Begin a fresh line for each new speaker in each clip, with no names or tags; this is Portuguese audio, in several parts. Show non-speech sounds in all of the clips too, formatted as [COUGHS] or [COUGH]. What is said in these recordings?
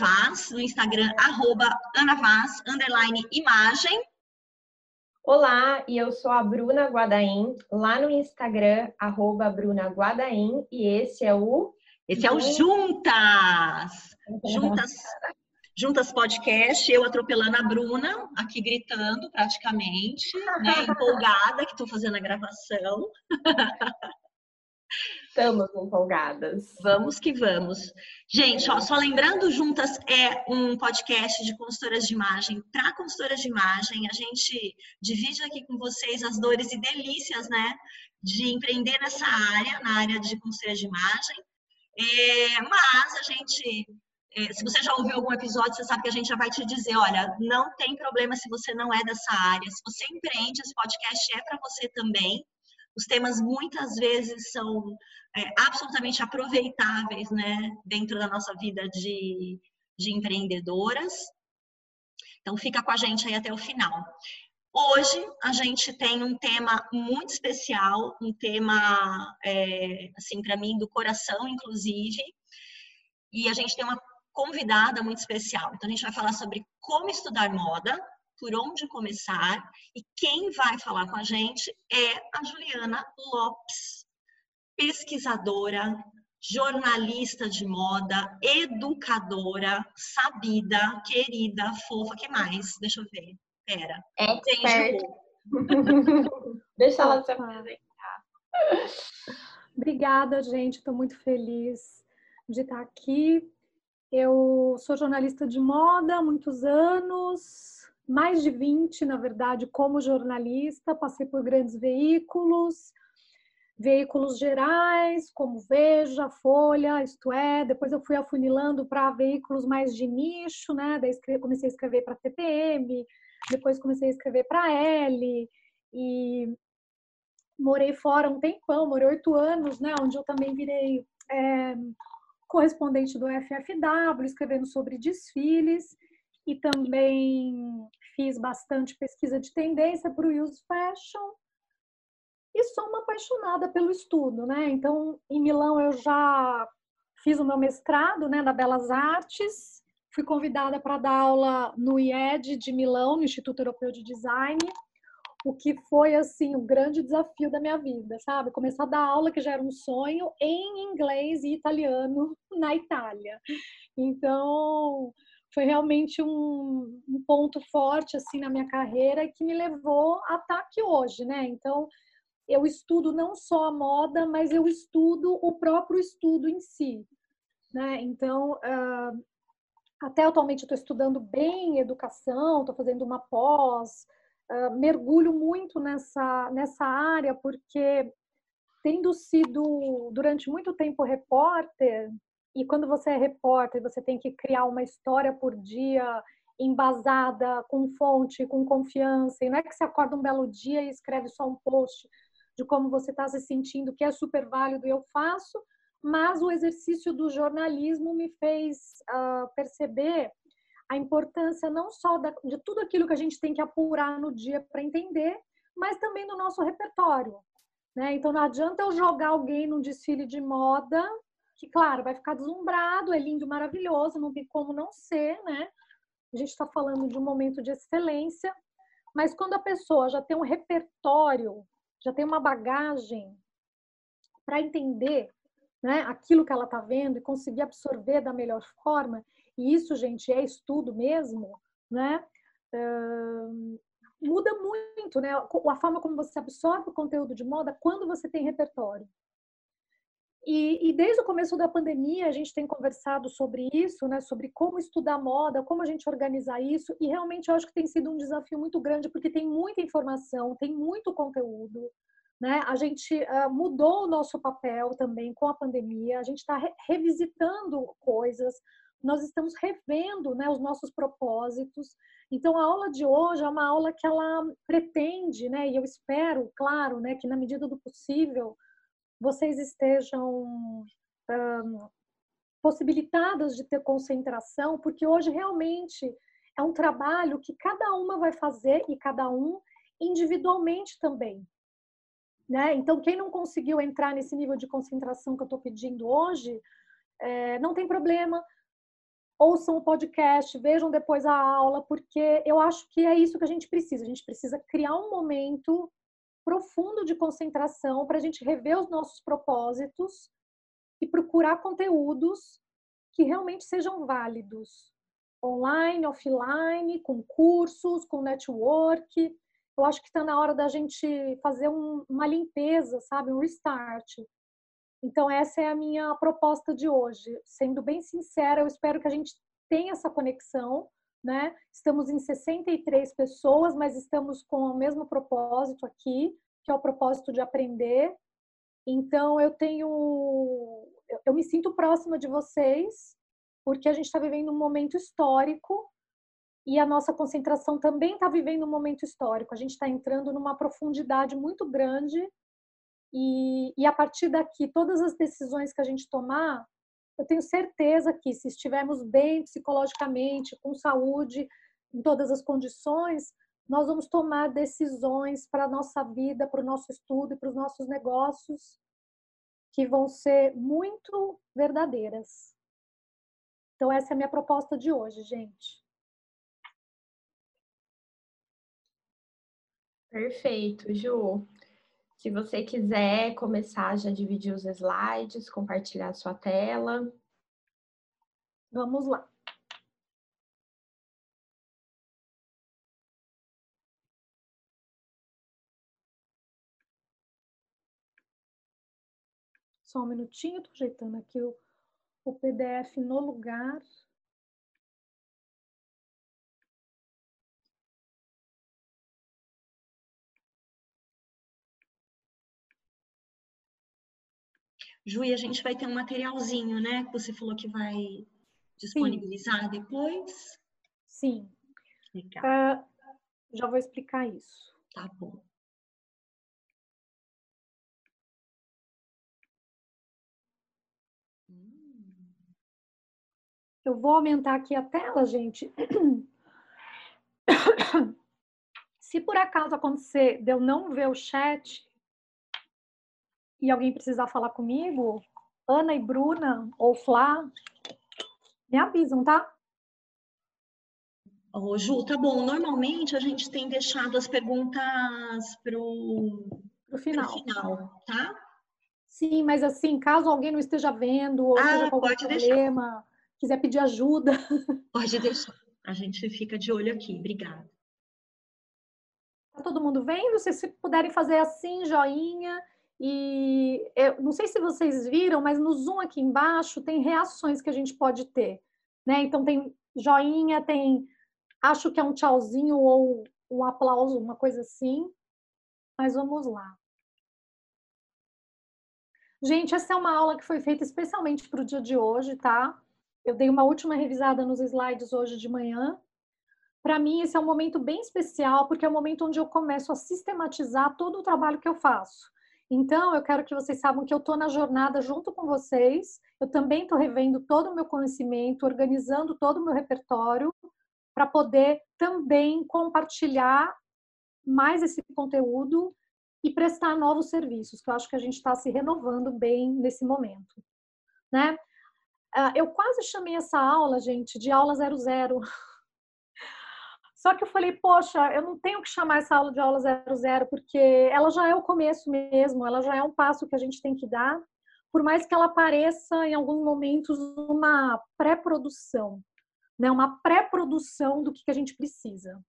Vaz, no Instagram, arroba Ana Vaz, underline imagem.
Olá, e eu sou a Bruna Guadaim, lá no Instagram, arroba Bruna Guadaim, e esse é o...
Esse é o Juntas! Juntas, Juntas Podcast, eu atropelando a Bruna, aqui gritando praticamente, né, [LAUGHS] empolgada que estou fazendo a gravação. [LAUGHS]
Estamos empolgadas.
Vamos que vamos. Gente, ó, só lembrando, Juntas é um podcast de consultoras de imagem para consultoras de imagem. A gente divide aqui com vocês as dores e delícias, né, de empreender nessa área, na área de consultoras de imagem. É, mas a gente, é, se você já ouviu algum episódio, você sabe que a gente já vai te dizer, olha, não tem problema se você não é dessa área. Se você empreende, esse podcast é para você também. Os temas muitas vezes são é, absolutamente aproveitáveis, né, dentro da nossa vida de, de empreendedoras. Então, fica com a gente aí até o final. Hoje a gente tem um tema muito especial, um tema, é, assim, para mim, do coração, inclusive, e a gente tem uma convidada muito especial. Então, a gente vai falar sobre como estudar moda, por onde começar, e quem vai falar com a gente é a Juliana Lopes pesquisadora, jornalista de moda, educadora, sabida, querida, fofa, que mais? Deixa eu ver. Pera.
Expert. [LAUGHS] Deixa ela se apresentar.
Obrigada, gente. Estou muito feliz de estar aqui. Eu sou jornalista de moda há muitos anos, mais de 20, na verdade, como jornalista. Passei por grandes veículos, veículos gerais, como Veja, Folha, Isto É. Depois eu fui afunilando para veículos mais de nicho, né? Daí comecei a escrever para TPM, depois comecei a escrever para L e morei fora um tempão, morei oito anos, né? Onde eu também virei é, correspondente do FFW, escrevendo sobre desfiles e também fiz bastante pesquisa de tendência para o Use Fashion e sou uma apaixonada pelo estudo, né? Então, em Milão eu já fiz o meu mestrado, né, da Belas Artes, fui convidada para dar aula no IED de Milão, no Instituto Europeu de Design, o que foi assim o grande desafio da minha vida, sabe? Começar a dar aula que já era um sonho em inglês e italiano na Itália. Então, foi realmente um, um ponto forte assim na minha carreira que me levou a estar aqui hoje, né? Então, eu estudo não só a moda, mas eu estudo o próprio estudo em si. Né? Então, uh, até atualmente estou estudando bem educação, estou fazendo uma pós, uh, mergulho muito nessa, nessa área, porque tendo sido durante muito tempo repórter, e quando você é repórter, você tem que criar uma história por dia embasada, com fonte, com confiança, e não é que você acorda um belo dia e escreve só um post de como você está se sentindo, que é super válido eu faço, mas o exercício do jornalismo me fez uh, perceber a importância não só da, de tudo aquilo que a gente tem que apurar no dia para entender, mas também do nosso repertório. Né? Então não adianta eu jogar alguém num desfile de moda, que claro, vai ficar deslumbrado, é lindo, maravilhoso, não tem como não ser, né? A gente está falando de um momento de excelência, mas quando a pessoa já tem um repertório já tem uma bagagem para entender né, aquilo que ela está vendo e conseguir absorver da melhor forma, e isso, gente, é estudo mesmo, né? Uh, muda muito, né? A forma como você absorve o conteúdo de moda quando você tem repertório. E, e, desde o começo da pandemia a gente tem conversado sobre isso, né? Sobre como estudar moda, como a gente organizar isso. E realmente eu acho que tem sido um desafio muito grande porque tem muita informação, tem muito conteúdo. Né? A gente uh, mudou o nosso papel também com a pandemia. A gente está re revisitando coisas. Nós estamos revendo né, os nossos propósitos. Então a aula de hoje é uma aula que ela pretende, né? E eu espero, claro, né, que na medida do possível vocês estejam um, possibilitadas de ter concentração, porque hoje realmente é um trabalho que cada uma vai fazer e cada um individualmente também. Né? Então, quem não conseguiu entrar nesse nível de concentração que eu estou pedindo hoje, é, não tem problema. ouçam o podcast, vejam depois a aula, porque eu acho que é isso que a gente precisa. A gente precisa criar um momento profundo de concentração para a gente rever os nossos propósitos e procurar conteúdos que realmente sejam válidos, online, offline, com cursos, com network. Eu acho que está na hora da gente fazer um, uma limpeza, sabe, um restart. Então essa é a minha proposta de hoje. Sendo bem sincera, eu espero que a gente tenha essa conexão, né? Estamos em 63 pessoas, mas estamos com o mesmo propósito aqui, que é o propósito de aprender. Então eu tenho eu me sinto próxima de vocês, porque a gente está vivendo um momento histórico e a nossa concentração também está vivendo um momento histórico. A gente está entrando numa profundidade muito grande e, e a partir daqui, todas as decisões que a gente tomar, eu tenho certeza que se estivermos bem psicologicamente, com saúde, em todas as condições, nós vamos tomar decisões para a nossa vida, para o nosso estudo e para os nossos negócios que vão ser muito verdadeiras. Então, essa é a minha proposta de hoje, gente.
Perfeito, Ju. Se você quiser começar já a dividir os slides, compartilhar a sua tela.
Vamos lá. Só um minutinho, estou ajeitando aqui o, o PDF no lugar.
Ju, e a gente vai ter um materialzinho, né? Que você falou que vai disponibilizar Sim. depois.
Sim. Legal. Uh, já vou explicar isso.
Tá bom.
Eu vou aumentar aqui a tela, gente. [COUGHS] Se por acaso acontecer de eu não ver o chat e alguém precisar falar comigo, Ana e Bruna ou Flá, me avisam, tá?
Ô, Ju, tá bom. Normalmente a gente tem deixado as perguntas pro,
pro final.
Pro final, tá?
Sim, mas assim, caso alguém não esteja vendo ou ah, esteja com algum problema, deixar quiser pedir ajuda. [LAUGHS]
Pode deixar. A gente fica de olho aqui. Obrigada.
Tá todo mundo vendo? Se puderem fazer assim, joinha. E eu não sei se vocês viram, mas no Zoom aqui embaixo tem reações que a gente pode ter. Né? Então tem joinha, tem acho que é um tchauzinho ou um aplauso, uma coisa assim. Mas vamos lá. Gente, essa é uma aula que foi feita especialmente para o dia de hoje, tá? Eu dei uma última revisada nos slides hoje de manhã. Para mim, esse é um momento bem especial, porque é o momento onde eu começo a sistematizar todo o trabalho que eu faço. Então, eu quero que vocês saibam que eu estou na jornada junto com vocês. Eu também estou revendo todo o meu conhecimento, organizando todo o meu repertório, para poder também compartilhar mais esse conteúdo e prestar novos serviços, que eu acho que a gente está se renovando bem nesse momento. Né? Ah, eu quase chamei essa aula, gente, de aula 00. Só que eu falei, poxa, eu não tenho que chamar essa aula de aula 00, porque ela já é o começo mesmo, ela já é um passo que a gente tem que dar, por mais que ela pareça em alguns momentos uma pré-produção, né? uma pré-produção do que a gente precisa.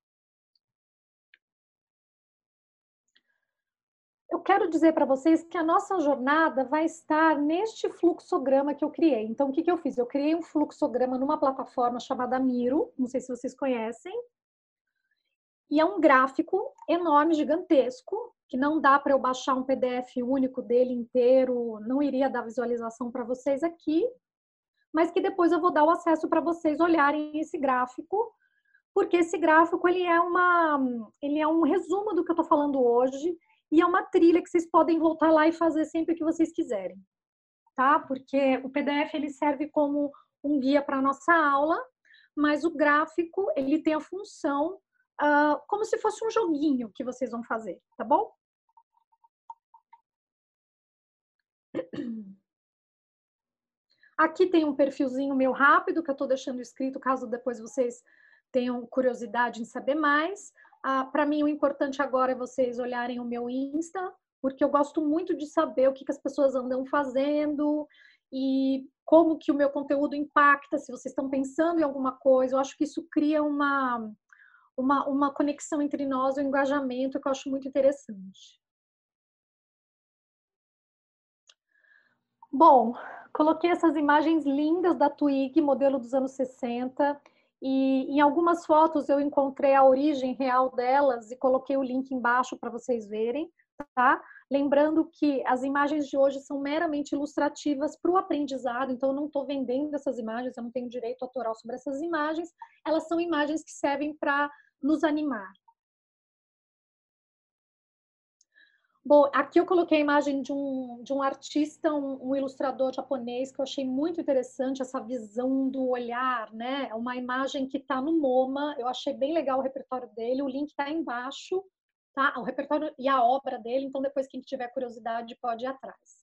eu quero dizer para vocês que a nossa jornada vai estar neste fluxograma que eu criei. Então, o que, que eu fiz? Eu criei um fluxograma numa plataforma chamada Miro, não sei se vocês conhecem, e é um gráfico enorme, gigantesco, que não dá para eu baixar um PDF único dele inteiro, não iria dar visualização para vocês aqui, mas que depois eu vou dar o acesso para vocês olharem esse gráfico, porque esse gráfico ele é uma, ele é um resumo do que eu estou falando hoje e é uma trilha que vocês podem voltar lá e fazer sempre que vocês quiserem, tá? Porque o PDF ele serve como um guia para nossa aula, mas o gráfico ele tem a função uh, como se fosse um joguinho que vocês vão fazer, tá bom? Aqui tem um perfilzinho meu rápido que eu estou deixando escrito, caso depois vocês tenham curiosidade em saber mais. Ah, Para mim, o importante agora é vocês olharem o meu Insta, porque eu gosto muito de saber o que, que as pessoas andam fazendo e como que o meu conteúdo impacta, se vocês estão pensando em alguma coisa. Eu acho que isso cria uma, uma, uma conexão entre nós, um engajamento que eu acho muito interessante. Bom, coloquei essas imagens lindas da Twig, modelo dos anos 60, e em algumas fotos eu encontrei a origem real delas e coloquei o link embaixo para vocês verem, tá? Lembrando que as imagens de hoje são meramente ilustrativas para o aprendizado, então eu não estou vendendo essas imagens, eu não tenho direito autoral sobre essas imagens, elas são imagens que servem para nos animar. Bom, aqui eu coloquei a imagem de um, de um artista, um, um, ilustrador japonês, que eu achei muito interessante, essa visão do olhar, né? É uma imagem que está no MoMA, eu achei bem legal o repertório dele, o link está embaixo, tá? O repertório e a obra dele, então depois quem tiver curiosidade pode ir atrás.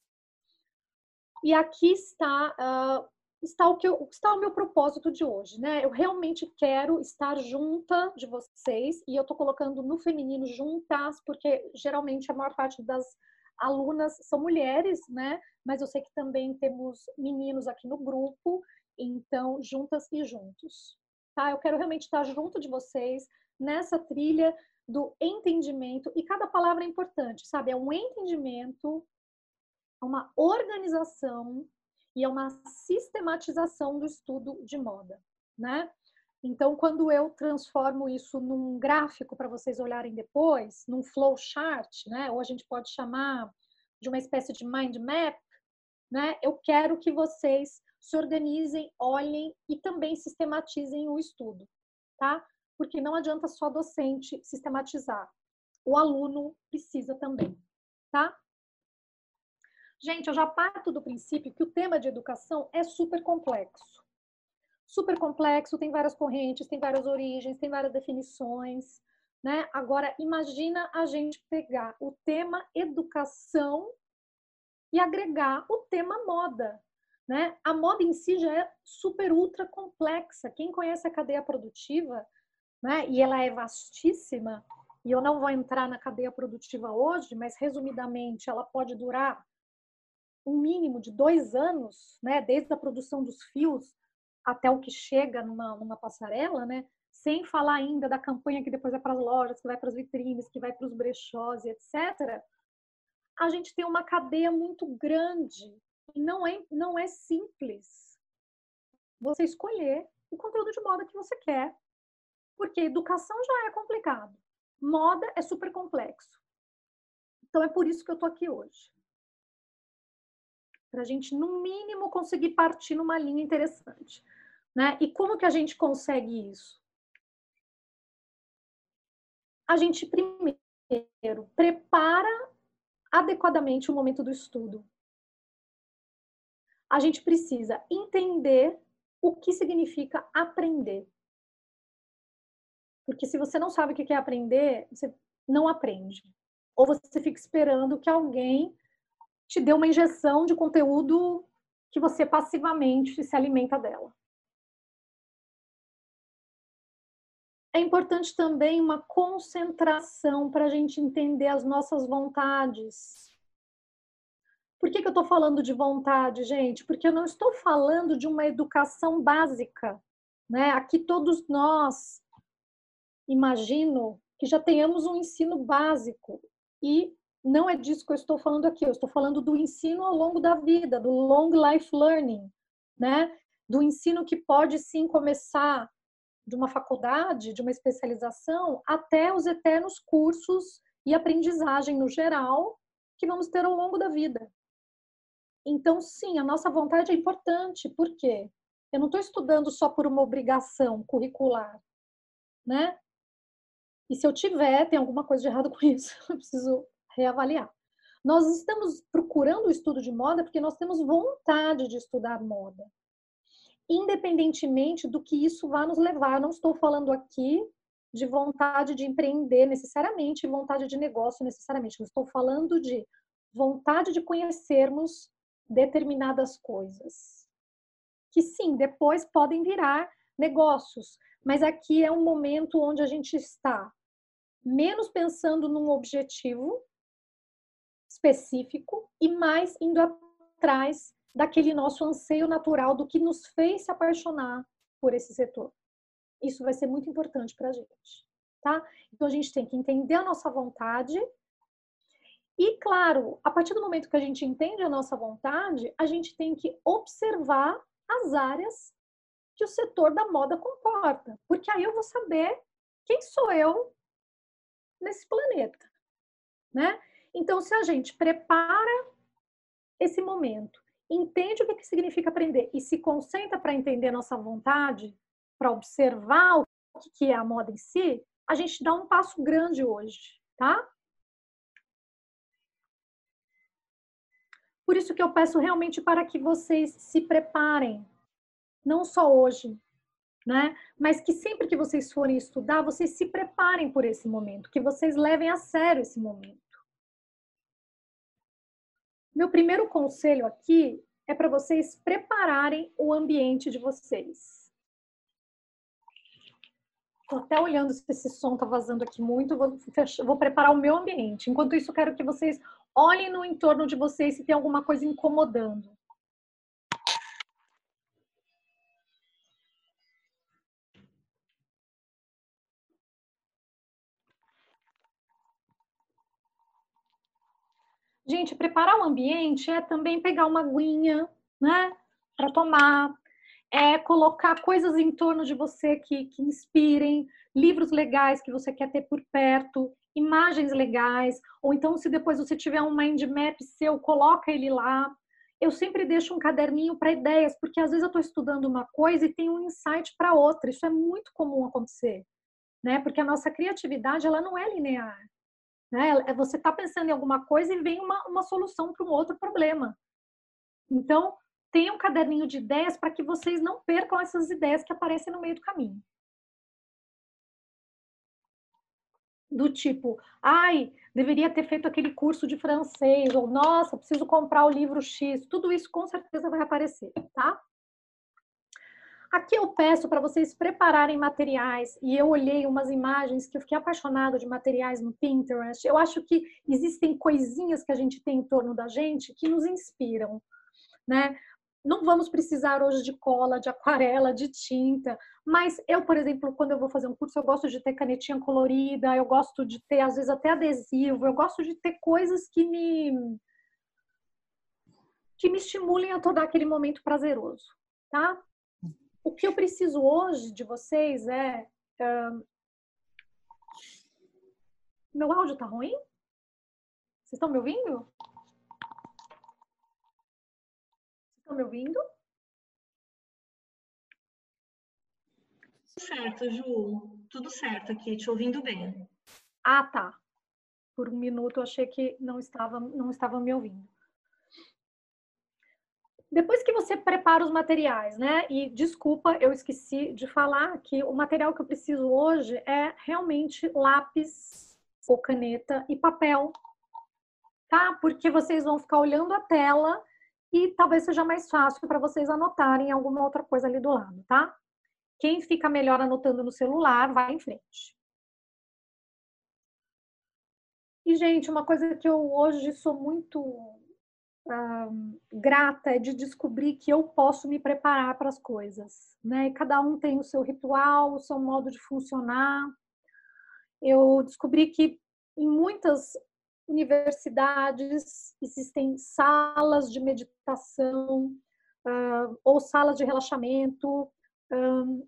E aqui está uh, está o que eu, está o meu propósito de hoje, né? Eu realmente quero estar junta de vocês e eu estou colocando no feminino juntas, porque geralmente a maior parte das alunas são mulheres, né? Mas eu sei que também temos meninos aqui no grupo, então juntas e juntos, tá? Eu quero realmente estar junto de vocês nessa trilha do entendimento e cada palavra é importante, sabe? É um entendimento, uma organização e é uma sistematização do estudo de moda, né? Então, quando eu transformo isso num gráfico para vocês olharem depois, num flowchart, né? Ou a gente pode chamar de uma espécie de mind map, né? Eu quero que vocês se organizem, olhem e também sistematizem o estudo, tá? Porque não adianta só docente sistematizar. O aluno precisa também, tá? Gente, eu já parto do princípio que o tema de educação é super complexo. Super complexo, tem várias correntes, tem várias origens, tem várias definições, né? Agora, imagina a gente pegar o tema educação e agregar o tema moda, né? A moda em si já é super ultra complexa. Quem conhece a cadeia produtiva, né? E ela é vastíssima. E eu não vou entrar na cadeia produtiva hoje, mas resumidamente, ela pode durar um mínimo de dois anos, né, desde a produção dos fios até o que chega numa, numa passarela, né, sem falar ainda da campanha que depois vai para as lojas, que vai para as vitrines, que vai para os brechós e etc., a gente tem uma cadeia muito grande e não é, não é simples você escolher o conteúdo de moda que você quer, porque educação já é complicado, moda é super complexo. Então é por isso que eu tô aqui hoje para a gente, no mínimo, conseguir partir numa linha interessante. Né? E como que a gente consegue isso? A gente primeiro prepara adequadamente o momento do estudo. A gente precisa entender o que significa aprender. Porque se você não sabe o que é aprender, você não aprende. Ou você fica esperando que alguém te dê uma injeção de conteúdo que você passivamente se alimenta dela. É importante também uma concentração para a gente entender as nossas vontades. Por que, que eu estou falando de vontade, gente? Porque eu não estou falando de uma educação básica. Né? Aqui todos nós, imagino, que já tenhamos um ensino básico. E não é disso que eu estou falando aqui, eu estou falando do ensino ao longo da vida, do long life learning, né? Do ensino que pode sim começar de uma faculdade, de uma especialização, até os eternos cursos e aprendizagem no geral que vamos ter ao longo da vida. Então, sim, a nossa vontade é importante, por quê? Eu não estou estudando só por uma obrigação curricular, né? E se eu tiver, tem alguma coisa de errado com isso, [LAUGHS] eu preciso reavaliar. Nós estamos procurando o estudo de moda porque nós temos vontade de estudar moda. Independentemente do que isso vá nos levar, não estou falando aqui de vontade de empreender necessariamente, vontade de negócio necessariamente. Eu estou falando de vontade de conhecermos determinadas coisas. que sim, depois podem virar negócios, mas aqui é um momento onde a gente está menos pensando num objetivo específico e mais indo atrás daquele nosso anseio natural do que nos fez se apaixonar por esse setor. Isso vai ser muito importante para a gente, tá? Então a gente tem que entender a nossa vontade e, claro, a partir do momento que a gente entende a nossa vontade, a gente tem que observar as áreas que o setor da moda comporta, porque aí eu vou saber quem sou eu nesse planeta, né? Então, se a gente prepara esse momento, entende o que, que significa aprender e se concentra para entender nossa vontade, para observar o que é a moda em si, a gente dá um passo grande hoje, tá? Por isso que eu peço realmente para que vocês se preparem, não só hoje, né? Mas que sempre que vocês forem estudar, vocês se preparem por esse momento, que vocês levem a sério esse momento. Meu primeiro conselho aqui é para vocês prepararem o ambiente de vocês. Estou até olhando se esse som está vazando aqui muito, vou, fechar, vou preparar o meu ambiente. Enquanto isso, quero que vocês olhem no entorno de vocês se tem alguma coisa incomodando. Gente, preparar o ambiente é também pegar uma aguinha, né, para tomar, é colocar coisas em torno de você que, que inspirem, livros legais que você quer ter por perto, imagens legais, ou então se depois você tiver um mind map seu, coloca ele lá. Eu sempre deixo um caderninho para ideias, porque às vezes eu estou estudando uma coisa e tem um insight para outra. Isso é muito comum acontecer, né? Porque a nossa criatividade ela não é linear. Né? É você está pensando em alguma coisa e vem uma, uma solução para um outro problema. Então, tenha um caderninho de ideias para que vocês não percam essas ideias que aparecem no meio do caminho. Do tipo, ai, deveria ter feito aquele curso de francês, ou nossa, preciso comprar o livro X. Tudo isso com certeza vai aparecer, tá? Aqui eu peço para vocês prepararem materiais e eu olhei umas imagens que eu fiquei apaixonada de materiais no Pinterest. Eu acho que existem coisinhas que a gente tem em torno da gente que nos inspiram, né? Não vamos precisar hoje de cola, de aquarela, de tinta, mas eu, por exemplo, quando eu vou fazer um curso, eu gosto de ter canetinha colorida, eu gosto de ter às vezes até adesivo, eu gosto de ter coisas que me que me estimulem a todo aquele momento prazeroso, tá? O que eu preciso hoje de vocês é. Um... Meu áudio tá ruim? Vocês estão me ouvindo? Vocês estão me ouvindo?
Tudo certo, Ju. Tudo certo aqui, te ouvindo bem.
Ah, tá. Por um minuto eu achei que não estava, não estava me ouvindo. Depois que você prepara os materiais, né? E desculpa, eu esqueci de falar que o material que eu preciso hoje é realmente lápis ou caneta e papel, tá? Porque vocês vão ficar olhando a tela e talvez seja mais fácil para vocês anotarem alguma outra coisa ali do lado, tá? Quem fica melhor anotando no celular, vai em frente. E, gente, uma coisa que eu hoje sou muito grata é de descobrir que eu posso me preparar para as coisas, né? Cada um tem o seu ritual, o seu modo de funcionar. Eu descobri que em muitas universidades existem salas de meditação uh, ou salas de relaxamento. Um,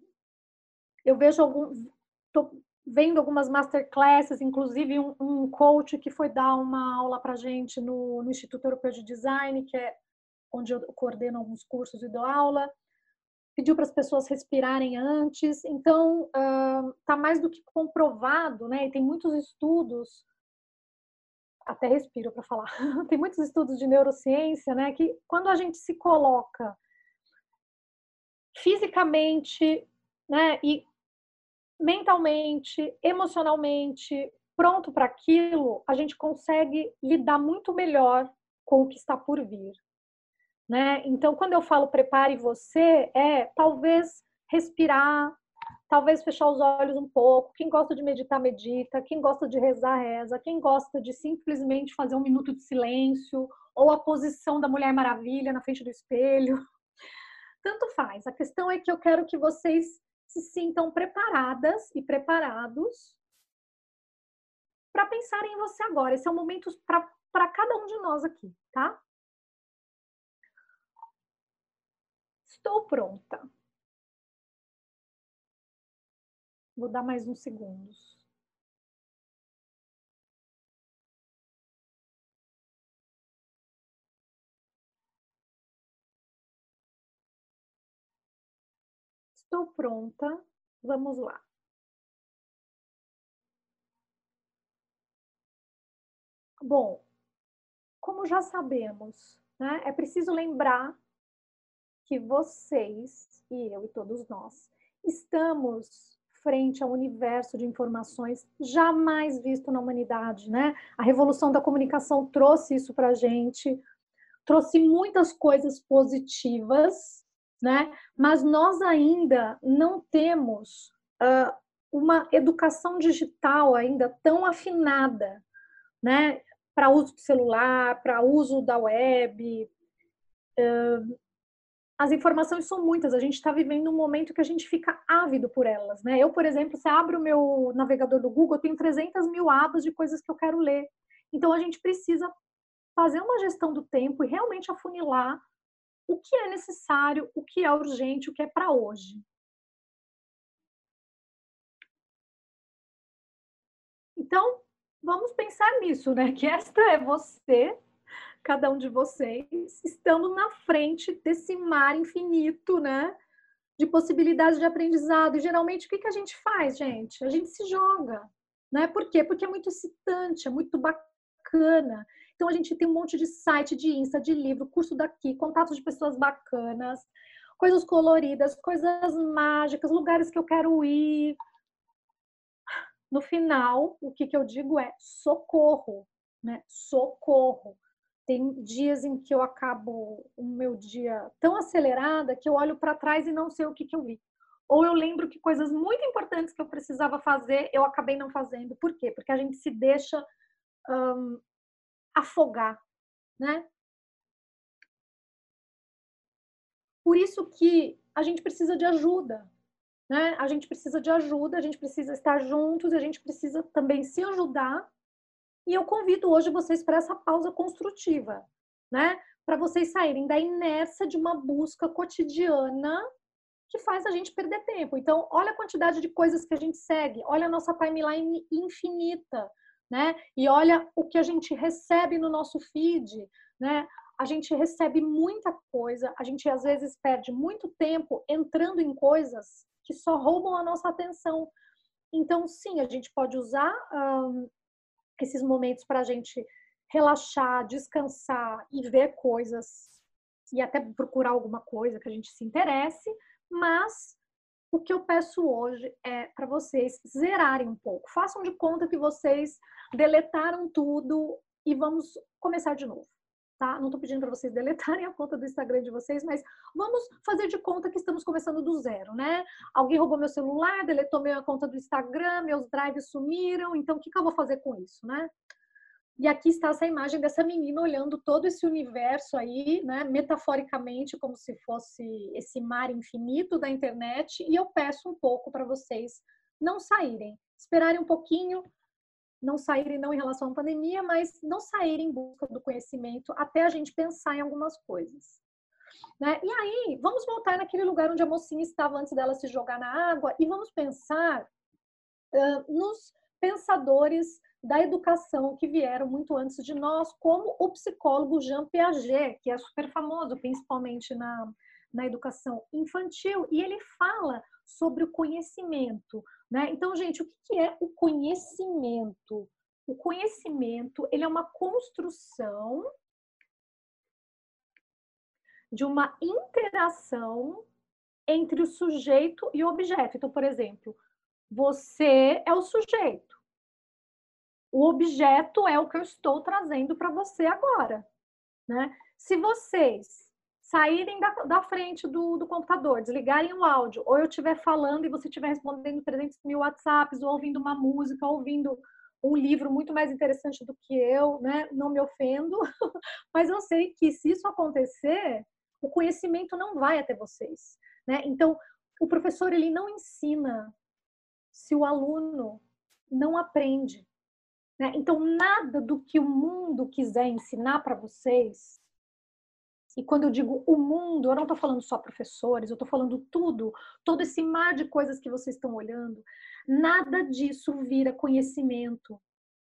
eu vejo algum, tô, vendo algumas masterclasses, inclusive um, um coach que foi dar uma aula para gente no, no, Instituto Europeu de Design, que é onde eu coordeno alguns cursos e dou aula, pediu para as pessoas respirarem antes. Então, está uh, mais do que comprovado, né? E tem muitos estudos, até respiro para falar, [LAUGHS] tem muitos estudos de neurociência, né? Que quando a gente se coloca fisicamente, né? E mentalmente, emocionalmente pronto para aquilo, a gente consegue lidar muito melhor com o que está por vir. né? Então, quando eu falo prepare você, é talvez respirar, talvez fechar os olhos um pouco. Quem gosta de meditar, medita. Quem gosta de rezar, reza. Quem gosta de simplesmente fazer um minuto de silêncio ou a posição da Mulher Maravilha na frente do espelho. Tanto faz. A questão é que eu quero que vocês se sintam preparadas e preparados para pensar em você agora. Esse é o momento para cada um de nós aqui, tá? Estou pronta. Vou dar mais uns segundos. Estou pronta. Vamos lá. Bom, como já sabemos, né, é preciso lembrar que vocês e eu e todos nós estamos frente ao universo de informações jamais visto na humanidade, né? A revolução da comunicação trouxe isso para gente, trouxe muitas coisas positivas, né? Mas nós ainda não temos uh, uma educação digital ainda tão afinada, né? Para uso do celular, para uso da web. Uh, as informações são muitas, a gente está vivendo um momento que a gente fica ávido por elas, né? Eu, por exemplo, se abro o meu navegador do Google, eu tenho 300 mil abas de coisas que eu quero ler. Então, a gente precisa fazer uma gestão do tempo e realmente afunilar o que é necessário, o que é urgente, o que é para hoje. Então, vamos pensar nisso, né? [LAUGHS] Que esta é você cada um de vocês, estando na frente desse mar infinito, né? De possibilidades de aprendizado. E geralmente, o que, que a gente faz, gente? A gente se joga, né? Por quê? Porque é muito excitante, é muito bacana. Então, a gente tem um monte de site, de Insta, de livro, curso daqui, contatos de pessoas bacanas, coisas coloridas, coisas mágicas, lugares que eu quero ir. No final, o que, que eu digo é socorro, né? Socorro. Tem dias em que eu acabo o meu dia tão acelerada que eu olho para trás e não sei o que, que eu vi. Ou eu lembro que coisas muito importantes que eu precisava fazer, eu acabei não fazendo. Por quê? Porque a gente se deixa um, afogar, né? Por isso que a gente precisa de ajuda, né? A gente precisa de ajuda, a gente precisa estar juntos, a gente precisa também se ajudar e eu convido hoje vocês para essa pausa construtiva, né? Para vocês saírem da inércia de uma busca cotidiana que faz a gente perder tempo. Então, olha a quantidade de coisas que a gente segue, olha a nossa timeline infinita, né? E olha o que a gente recebe no nosso feed, né? A gente recebe muita coisa, a gente às vezes perde muito tempo entrando em coisas que só roubam a nossa atenção. Então, sim, a gente pode usar um, esses momentos para a gente relaxar, descansar e ver coisas e até procurar alguma coisa que a gente se interesse, mas o que eu peço hoje é para vocês zerarem um pouco. Façam de conta que vocês deletaram tudo e vamos começar de novo. Tá? Não estou pedindo para vocês deletarem a conta do Instagram de vocês, mas vamos fazer de conta que estamos começando do zero, né? Alguém roubou meu celular, deletou minha conta do Instagram, meus drives sumiram, então o que, que eu vou fazer com isso, né? E aqui está essa imagem dessa menina olhando todo esse universo aí, né, metaforicamente, como se fosse esse mar infinito da internet. E eu peço um pouco para vocês não saírem, esperarem um pouquinho, não saírem não em relação à pandemia, mas não saírem em busca do conhecimento até a gente pensar em algumas coisas. Né? E aí, vamos voltar naquele lugar onde a mocinha estava antes dela se jogar na água e vamos pensar uh, nos pensadores da educação que vieram muito antes de nós, como o psicólogo Jean Piaget, que é super famoso, principalmente na, na educação infantil, e ele fala sobre o conhecimento. Né? Então, gente, o que é o conhecimento? O conhecimento ele é uma construção de uma interação entre o sujeito e o objeto. Então, por exemplo, você é o sujeito. O objeto é o que eu estou trazendo para você agora. Né? Se vocês saírem da, da frente do, do, computador, desligarem o áudio, ou eu estiver falando e você estiver respondendo 300 mil WhatsApps, ou ouvindo uma música, ou ouvindo um livro muito mais interessante do que eu, né? Não me ofendo, [LAUGHS] mas eu sei que se isso acontecer, o conhecimento não vai até vocês, né? Então, o professor ele não ensina se o aluno não aprende. Né? Então, nada do que o mundo quiser ensinar para vocês, e quando eu digo o mundo, eu não estou falando só professores, eu estou falando tudo, todo esse mar de coisas que vocês estão olhando, nada disso vira conhecimento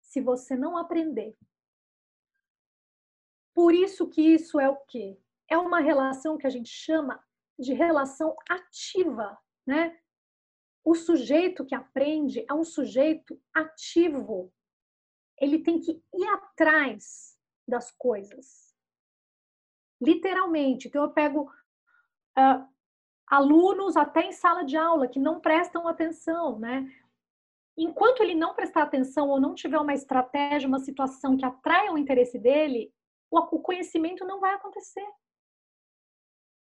se você não aprender. Por isso que isso é o quê? É uma relação que a gente chama de relação ativa, né? O sujeito que aprende é um sujeito ativo. Ele tem que ir atrás das coisas. Literalmente. Então, eu pego uh, alunos até em sala de aula que não prestam atenção, né? Enquanto ele não prestar atenção ou não tiver uma estratégia, uma situação que atraia o interesse dele, o conhecimento não vai acontecer.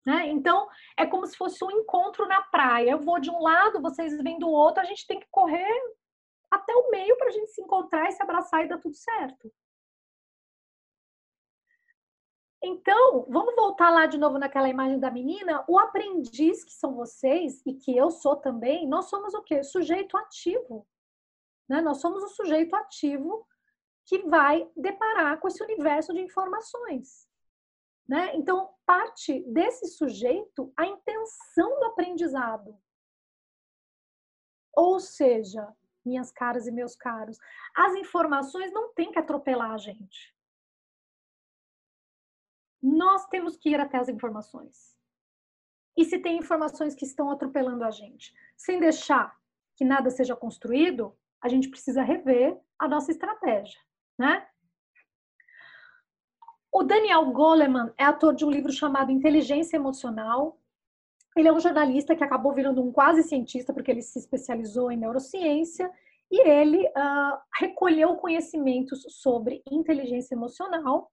Né? Então, é como se fosse um encontro na praia. Eu vou de um lado, vocês vêm do outro, a gente tem que correr até o meio para a gente se encontrar e se abraçar e dar tudo certo. Então, vamos voltar lá de novo naquela imagem da menina. O aprendiz que são vocês e que eu sou também, nós somos o quê? Sujeito ativo. Né? Nós somos o sujeito ativo que vai deparar com esse universo de informações. Né? Então, parte desse sujeito a intenção do aprendizado. Ou seja, minhas caras e meus caros, as informações não têm que atropelar a gente. Nós temos que ir até as informações. E se tem informações que estão atropelando a gente, sem deixar que nada seja construído, a gente precisa rever a nossa estratégia, né? O Daniel Goleman é ator de um livro chamado Inteligência Emocional. Ele é um jornalista que acabou virando um quase cientista porque ele se especializou em neurociência e ele uh, recolheu conhecimentos sobre inteligência emocional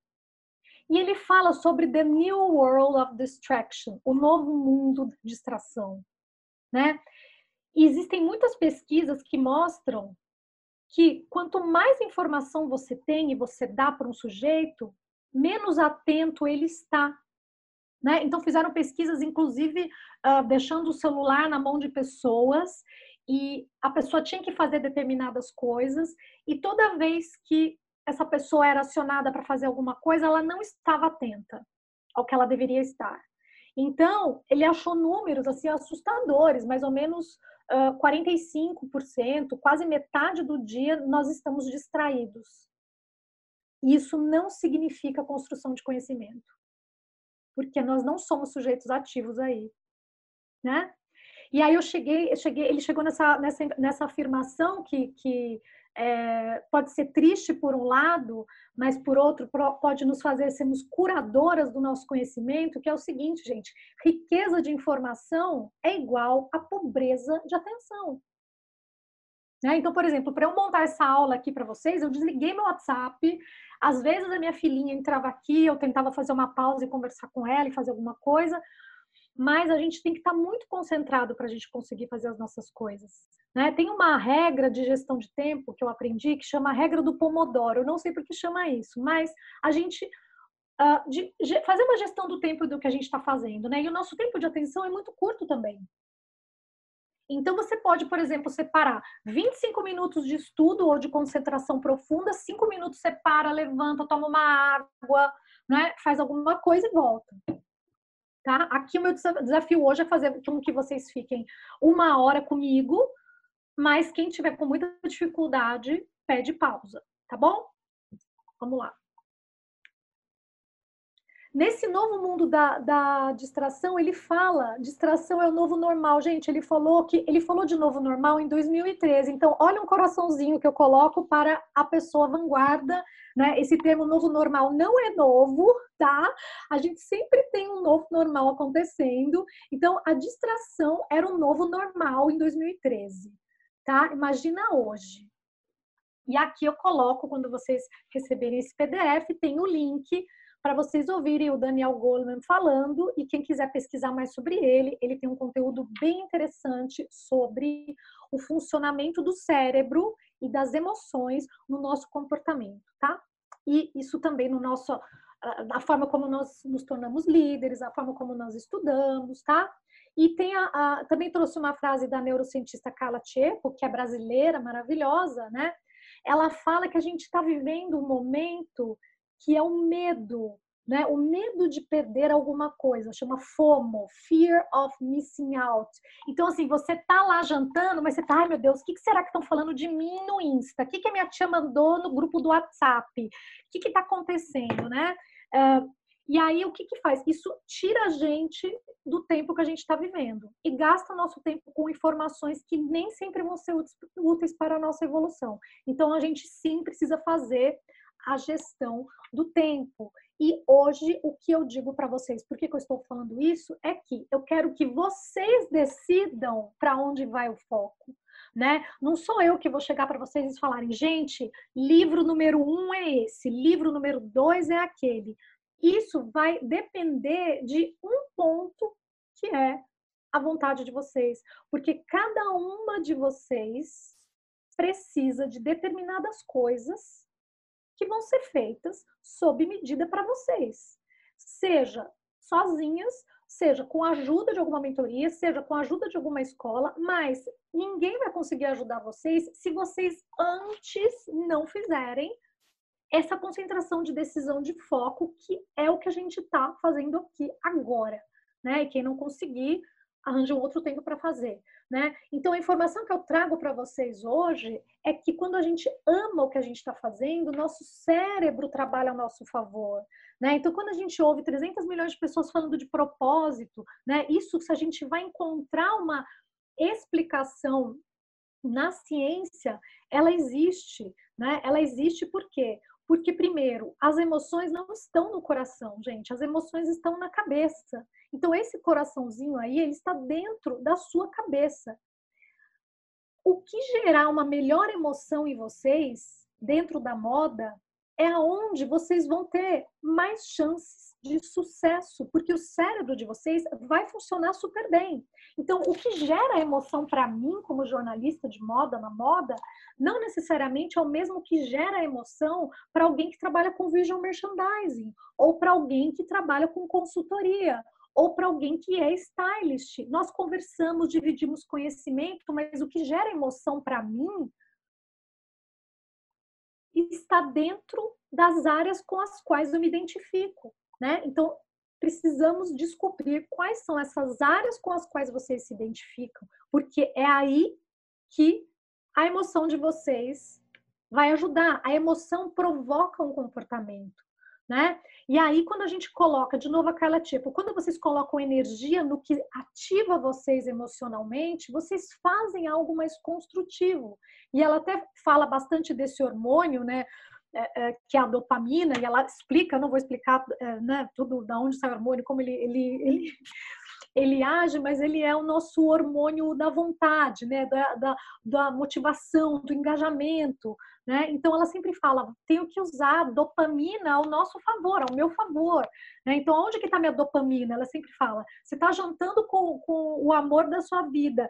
e ele fala sobre the new world of distraction, o novo mundo de distração, né? E existem muitas pesquisas que mostram que quanto mais informação você tem e você dá para um sujeito, menos atento ele está. Né? Então, fizeram pesquisas, inclusive, uh, deixando o celular na mão de pessoas e a pessoa tinha que fazer determinadas coisas e toda vez que essa pessoa era acionada para fazer alguma coisa, ela não estava atenta ao que ela deveria estar. Então, ele achou números assim assustadores, mais ou menos uh, 45%, quase metade do dia nós estamos distraídos. Isso não significa construção de conhecimento, porque nós não somos sujeitos ativos aí, né? E aí eu cheguei, eu cheguei ele chegou nessa, nessa, nessa afirmação que, que é, pode ser triste por um lado, mas por outro pode nos fazer sermos curadoras do nosso conhecimento, que é o seguinte, gente: riqueza de informação é igual a pobreza de atenção. Né? Então, por exemplo, para eu montar essa aula aqui para vocês, eu desliguei meu WhatsApp. Às vezes a minha filhinha entrava aqui, eu tentava fazer uma pausa e conversar com ela e fazer alguma coisa, mas a gente tem que estar tá muito concentrado para a gente conseguir fazer as nossas coisas. Né? Tem uma regra de gestão de tempo que eu aprendi que chama a regra do Pomodoro. Eu não sei por que chama isso, mas a gente uh, de, de, fazer uma gestão do tempo do que a gente está fazendo, né? E o nosso tempo de atenção é muito curto também. Então, você pode, por exemplo, separar 25 minutos de estudo ou de concentração profunda, 5 minutos separa, levanta, toma uma água, né? faz alguma coisa e volta. Tá? Aqui o meu desafio hoje é fazer com que vocês fiquem uma hora comigo, mas quem tiver com muita dificuldade, pede pausa, tá bom? Vamos lá. Nesse novo mundo da, da distração, ele fala, distração é o novo normal. Gente, ele falou que ele falou de novo normal em 2013. Então, olha um coraçãozinho que eu coloco para a pessoa vanguarda, né? Esse termo novo normal não é novo, tá? A gente sempre tem um novo normal acontecendo. Então, a distração era um novo normal em 2013, tá? Imagina hoje. E aqui eu coloco, quando vocês receberem esse PDF, tem o link para vocês ouvirem o Daniel Goleman falando e quem quiser pesquisar mais sobre ele, ele tem um conteúdo bem interessante sobre o funcionamento do cérebro e das emoções no nosso comportamento, tá? E isso também no nosso a forma como nós nos tornamos líderes, a forma como nós estudamos, tá? E tem a, a, também trouxe uma frase da neurocientista Carla Tcheco, que é brasileira, maravilhosa, né? Ela fala que a gente está vivendo um momento que é o medo, né? O medo de perder alguma coisa, chama FOMO, Fear of Missing Out. Então, assim, você tá lá jantando, mas você tá, ai meu Deus, o que, será que estão falando de mim no Insta? O que, que a minha tia mandou no grupo do WhatsApp? O que que tá acontecendo, né? Uh, e aí, o que, que faz? Isso tira a gente do tempo que a gente está vivendo e gasta nosso tempo com informações que nem sempre vão ser úteis para a nossa evolução. Então, a gente sim precisa fazer a gestão do tempo. E hoje, o que eu digo para vocês, por que, que eu estou falando isso? É que eu quero que vocês decidam para onde vai o foco. Né? Não sou eu que vou chegar para vocês e falarem, gente, livro número um é esse, livro número dois é aquele. Isso vai depender de um ponto que é a vontade de vocês, porque cada uma de vocês precisa de determinadas coisas que vão ser feitas sob medida para vocês, seja sozinhas, seja com a ajuda de alguma mentoria, seja com a ajuda de alguma escola, mas ninguém vai conseguir ajudar vocês se vocês antes não fizerem essa concentração de decisão de foco, que é o que a gente está fazendo aqui agora, né? E quem não conseguir, arranja um outro tempo para fazer, né? Então, a informação que eu trago para vocês hoje é que quando a gente ama o que a gente está fazendo, nosso cérebro trabalha a nosso favor, né? Então, quando a gente ouve 300 milhões de pessoas falando de propósito, né? Isso, se a gente vai encontrar uma explicação na ciência, ela existe, né? Ela existe por quê? Porque, primeiro, as emoções não estão no coração, gente, as emoções estão na cabeça. Então, esse coraçãozinho aí, ele está dentro da sua cabeça. O que gerar uma melhor emoção em vocês, dentro da moda, é aonde vocês vão ter mais chances de sucesso, porque o cérebro de vocês vai funcionar super bem. Então, o que gera emoção para mim, como jornalista de moda na moda, não necessariamente é o mesmo que gera emoção para alguém que trabalha com visual merchandising, ou para alguém que trabalha com consultoria, ou para alguém que é stylist. Nós conversamos, dividimos conhecimento, mas o que gera emoção para mim está dentro das áreas com as quais eu me identifico né? Então, precisamos descobrir quais são essas áreas com as quais vocês se identificam, porque é aí que a emoção de vocês vai ajudar. A emoção provoca um comportamento, né? E aí, quando a gente coloca, de novo aquela tipo, quando vocês colocam energia no que ativa vocês emocionalmente, vocês fazem algo mais construtivo. E ela até fala bastante desse hormônio, né? É, é, que é a dopamina, e ela explica, não vou explicar é, né, tudo da onde sai o hormônio, como ele, ele, ele, ele age, mas ele é o nosso hormônio da vontade, né, da, da, da motivação, do engajamento. Né? Então ela sempre fala, tenho que usar dopamina ao nosso favor, ao meu favor. Né? Então onde que está minha dopamina? Ela sempre fala, você está jantando com, com o amor da sua vida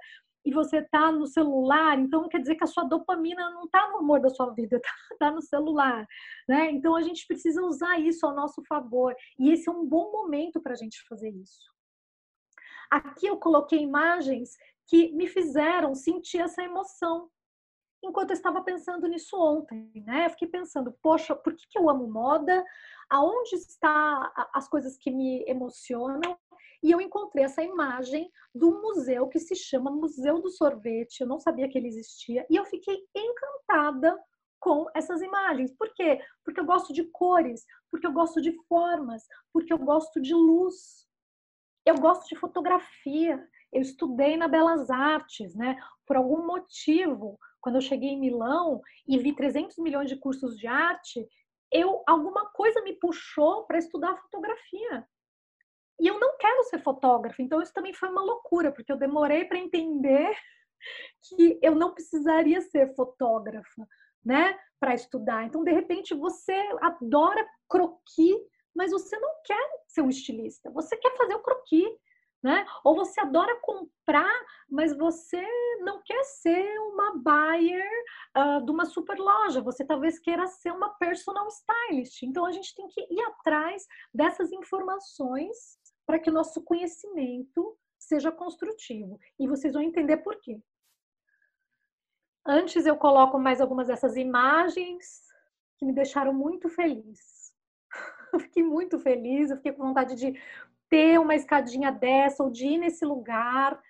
e você está no celular, então quer dizer que a sua dopamina não está no amor da sua vida, está [LAUGHS] tá no celular, né? Então a gente precisa usar isso ao nosso favor e esse é um bom momento para a gente fazer isso. Aqui eu coloquei imagens que me fizeram sentir essa emoção. Enquanto eu estava pensando nisso ontem, né? Eu fiquei pensando, poxa, por que, que eu amo moda? Aonde está as coisas que me emocionam? E eu encontrei essa imagem do museu que se chama Museu do Sorvete. Eu não sabia que ele existia e eu fiquei encantada com essas imagens. Por quê? Porque eu gosto de cores, porque eu gosto de formas, porque eu gosto de luz. Eu gosto de fotografia. Eu estudei na Belas Artes, né? Por algum motivo, quando eu cheguei em Milão e vi 300 milhões de cursos de arte, eu alguma coisa me puxou para estudar fotografia. E eu não quero ser fotógrafa, então isso também foi uma loucura, porque eu demorei para entender [LAUGHS] que eu não precisaria ser fotógrafa, né, para estudar. Então, de repente, você adora croquis mas você não quer ser um estilista, você quer fazer o croquis, né? Ou você adora comprar, mas você não quer ser uma buyer uh, de uma super loja, você talvez queira ser uma personal stylist. Então a gente tem que ir atrás dessas informações para que nosso conhecimento seja construtivo. E vocês vão entender por quê. Antes eu coloco mais algumas dessas imagens que me deixaram muito feliz. [LAUGHS] Eu fiquei muito feliz, eu fiquei com vontade de ter uma escadinha dessa, ou de ir nesse lugar,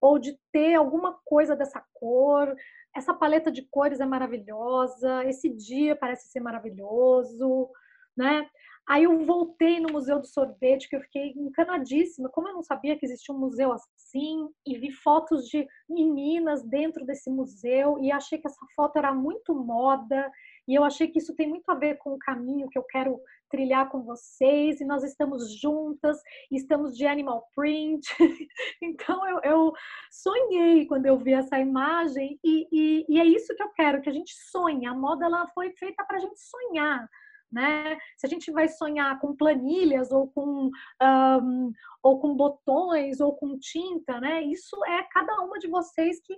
ou de ter alguma coisa dessa cor. Essa paleta de cores é maravilhosa, esse dia parece ser maravilhoso, né? Aí eu voltei no Museu do Sorvete, que eu fiquei encanadíssima, como eu não sabia que existia um museu assim, e vi fotos de meninas dentro desse museu, e achei que essa foto era muito moda, e eu achei que isso tem muito a ver com o caminho que eu quero trilhar com vocês, e nós estamos juntas, estamos de animal print. [LAUGHS] então eu, eu, sonhei quando eu vi essa imagem, e, e, e, é isso que eu quero, que a gente sonhe. A moda ela foi feita para a gente sonhar. Né? Se a gente vai sonhar com planilhas ou com, um, ou com botões ou com tinta, né? Isso é cada uma de vocês que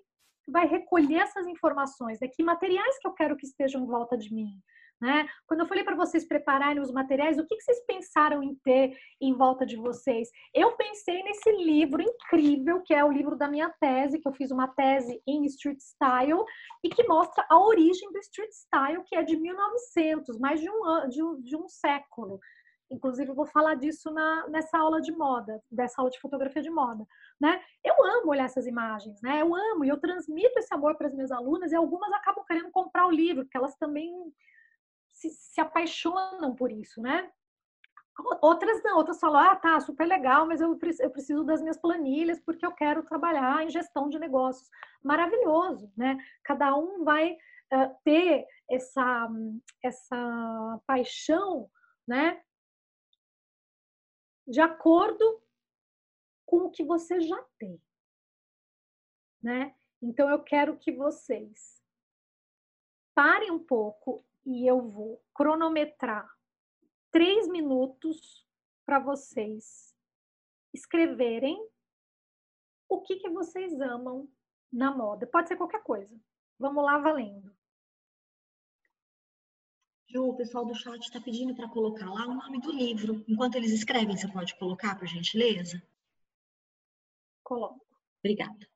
vai recolher essas informações, né? que materiais que eu quero que estejam em volta de mim. Né? Quando eu falei para vocês prepararem os materiais, o que, que vocês pensaram em ter em volta de vocês? Eu pensei nesse livro incrível, que é o livro da minha tese, que eu fiz uma tese em Street Style, e que mostra a origem do Street Style, que é de 1900, mais de um, de um, de um século. Inclusive, eu vou falar disso na, nessa aula de moda, dessa aula de fotografia de moda, né? Eu amo olhar essas imagens, né? Eu amo e eu transmito esse amor para as minhas alunas e algumas acabam querendo comprar o livro, porque elas também se, se apaixonam por isso, né? Outras não, outras falam, ah, tá, super legal, mas eu, eu preciso das minhas planilhas porque eu quero trabalhar em gestão de negócios. Maravilhoso, né? Cada um vai uh, ter essa, essa paixão, né? de acordo com o que você já tem, né? Então eu quero que vocês parem um pouco e eu vou cronometrar três minutos para vocês escreverem o que, que vocês amam na moda. Pode ser qualquer coisa. Vamos lá, valendo.
Ju, o pessoal do chat está pedindo para colocar lá o nome do livro. Enquanto eles escrevem, você pode colocar, por gentileza?
Coloco.
Obrigada.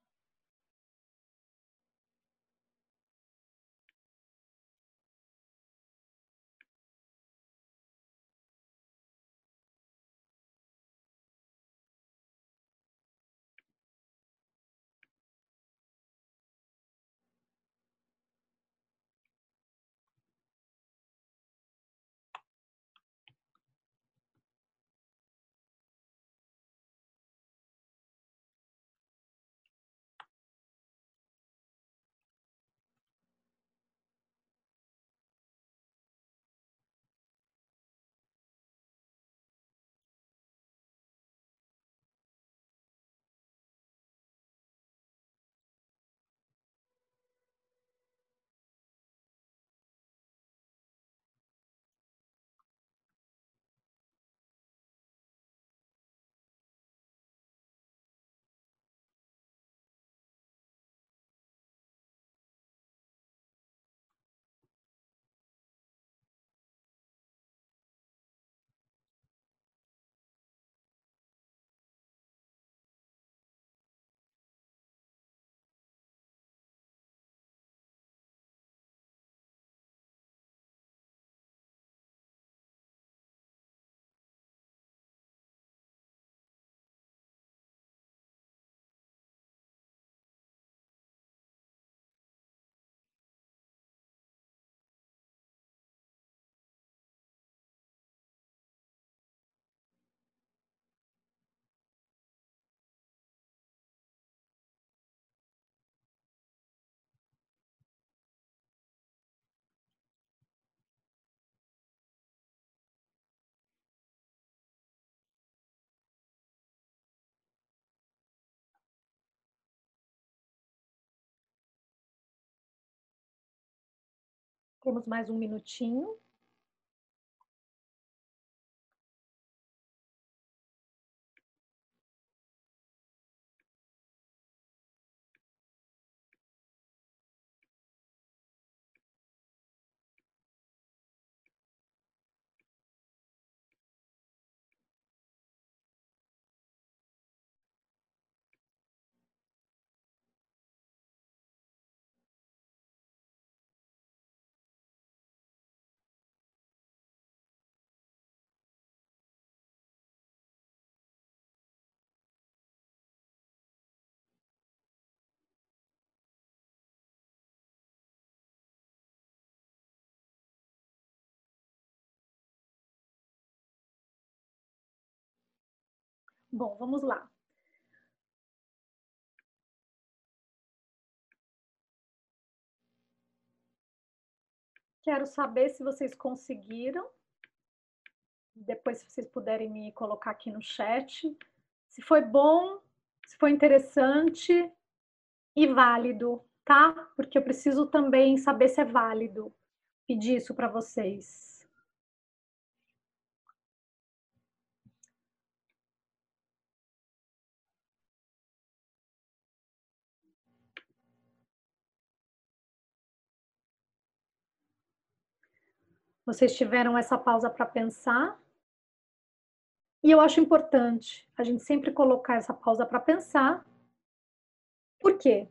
Temos mais um minutinho. Bom, vamos lá. Quero saber se vocês conseguiram. Depois, se vocês puderem me colocar aqui no chat. Se foi bom, se foi interessante e válido, tá? Porque eu preciso também saber se é válido pedir isso para vocês. Vocês tiveram essa pausa para pensar? E eu acho importante a gente sempre colocar essa pausa para pensar. Por quê?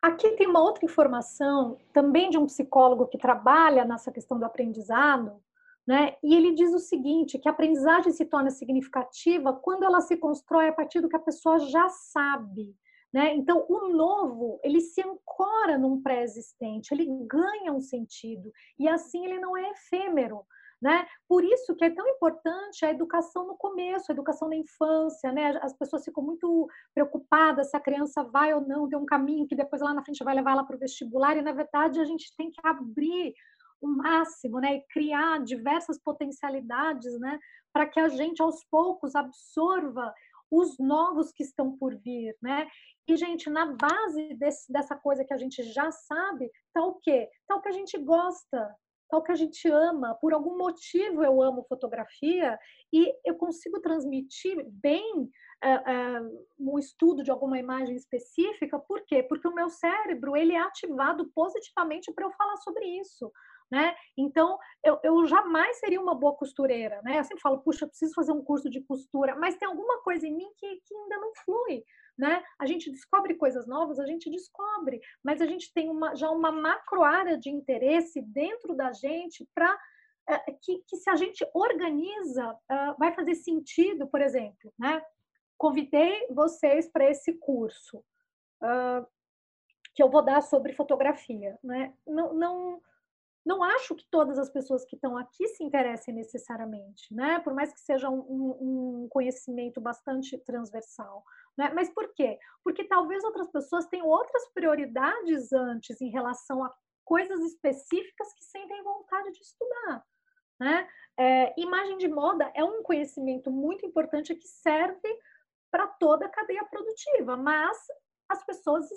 Aqui tem uma outra informação, também de um psicólogo que trabalha nessa questão do aprendizado, né? E ele diz o seguinte, que a aprendizagem se torna significativa quando ela se constrói a partir do que a pessoa já sabe. Né? Então, o novo, ele se ancora num pré-existente, ele ganha um sentido, e assim ele não é efêmero. Né? Por isso que é tão importante a educação no começo, a educação na infância, né? As pessoas ficam muito preocupadas se a criança vai ou não ter um caminho que depois lá na frente vai levar ela para o vestibular, e na verdade a gente tem que abrir o máximo, né? E criar diversas potencialidades, né? Para que a gente aos poucos absorva os novos que estão por vir, né? E, gente, na base desse, dessa coisa que a gente já sabe, tá o quê? Tá o que a gente gosta, tá o que a gente ama. Por algum motivo eu amo fotografia e eu consigo transmitir bem uh, uh, um estudo de alguma imagem específica. Por quê? Porque o meu cérebro ele é ativado positivamente para eu falar sobre isso. Né? Então, eu, eu, jamais seria uma boa costureira, né? Eu sempre falo, puxa, eu preciso fazer um curso de costura, mas tem alguma coisa em mim que, que ainda não flui, né? A gente descobre coisas novas, a gente descobre, mas a gente tem uma, já uma macro área de interesse dentro da gente para é, eh, que, que, se a gente organiza, uh, vai fazer sentido, por exemplo, né? Convidei vocês para esse curso uh, que eu vou dar sobre fotografia, né? Não, não não acho que todas as pessoas que estão aqui se interessem necessariamente, né? Por mais que seja um, um conhecimento bastante transversal. Né? Mas por quê? Porque talvez outras pessoas tenham outras prioridades antes em relação a coisas específicas que sentem vontade de estudar. Né? É, imagem de moda é um conhecimento muito importante que serve para toda a cadeia produtiva, mas as pessoas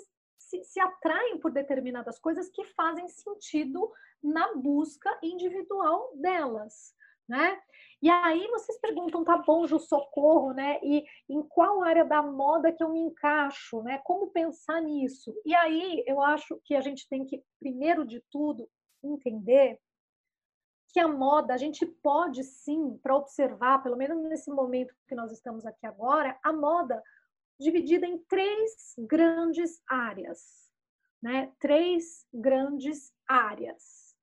se, se atraem por determinadas coisas que fazem sentido na busca individual delas, né? E aí vocês perguntam, tá bom, Ju, socorro, né? E em qual área da moda que eu me encaixo, né? Como pensar nisso? E aí eu acho que a gente tem que, primeiro de tudo, entender que a moda, a gente pode sim, para observar, pelo menos nesse momento que nós estamos aqui agora, a moda dividida em três grandes áreas, né? Três grandes áreas.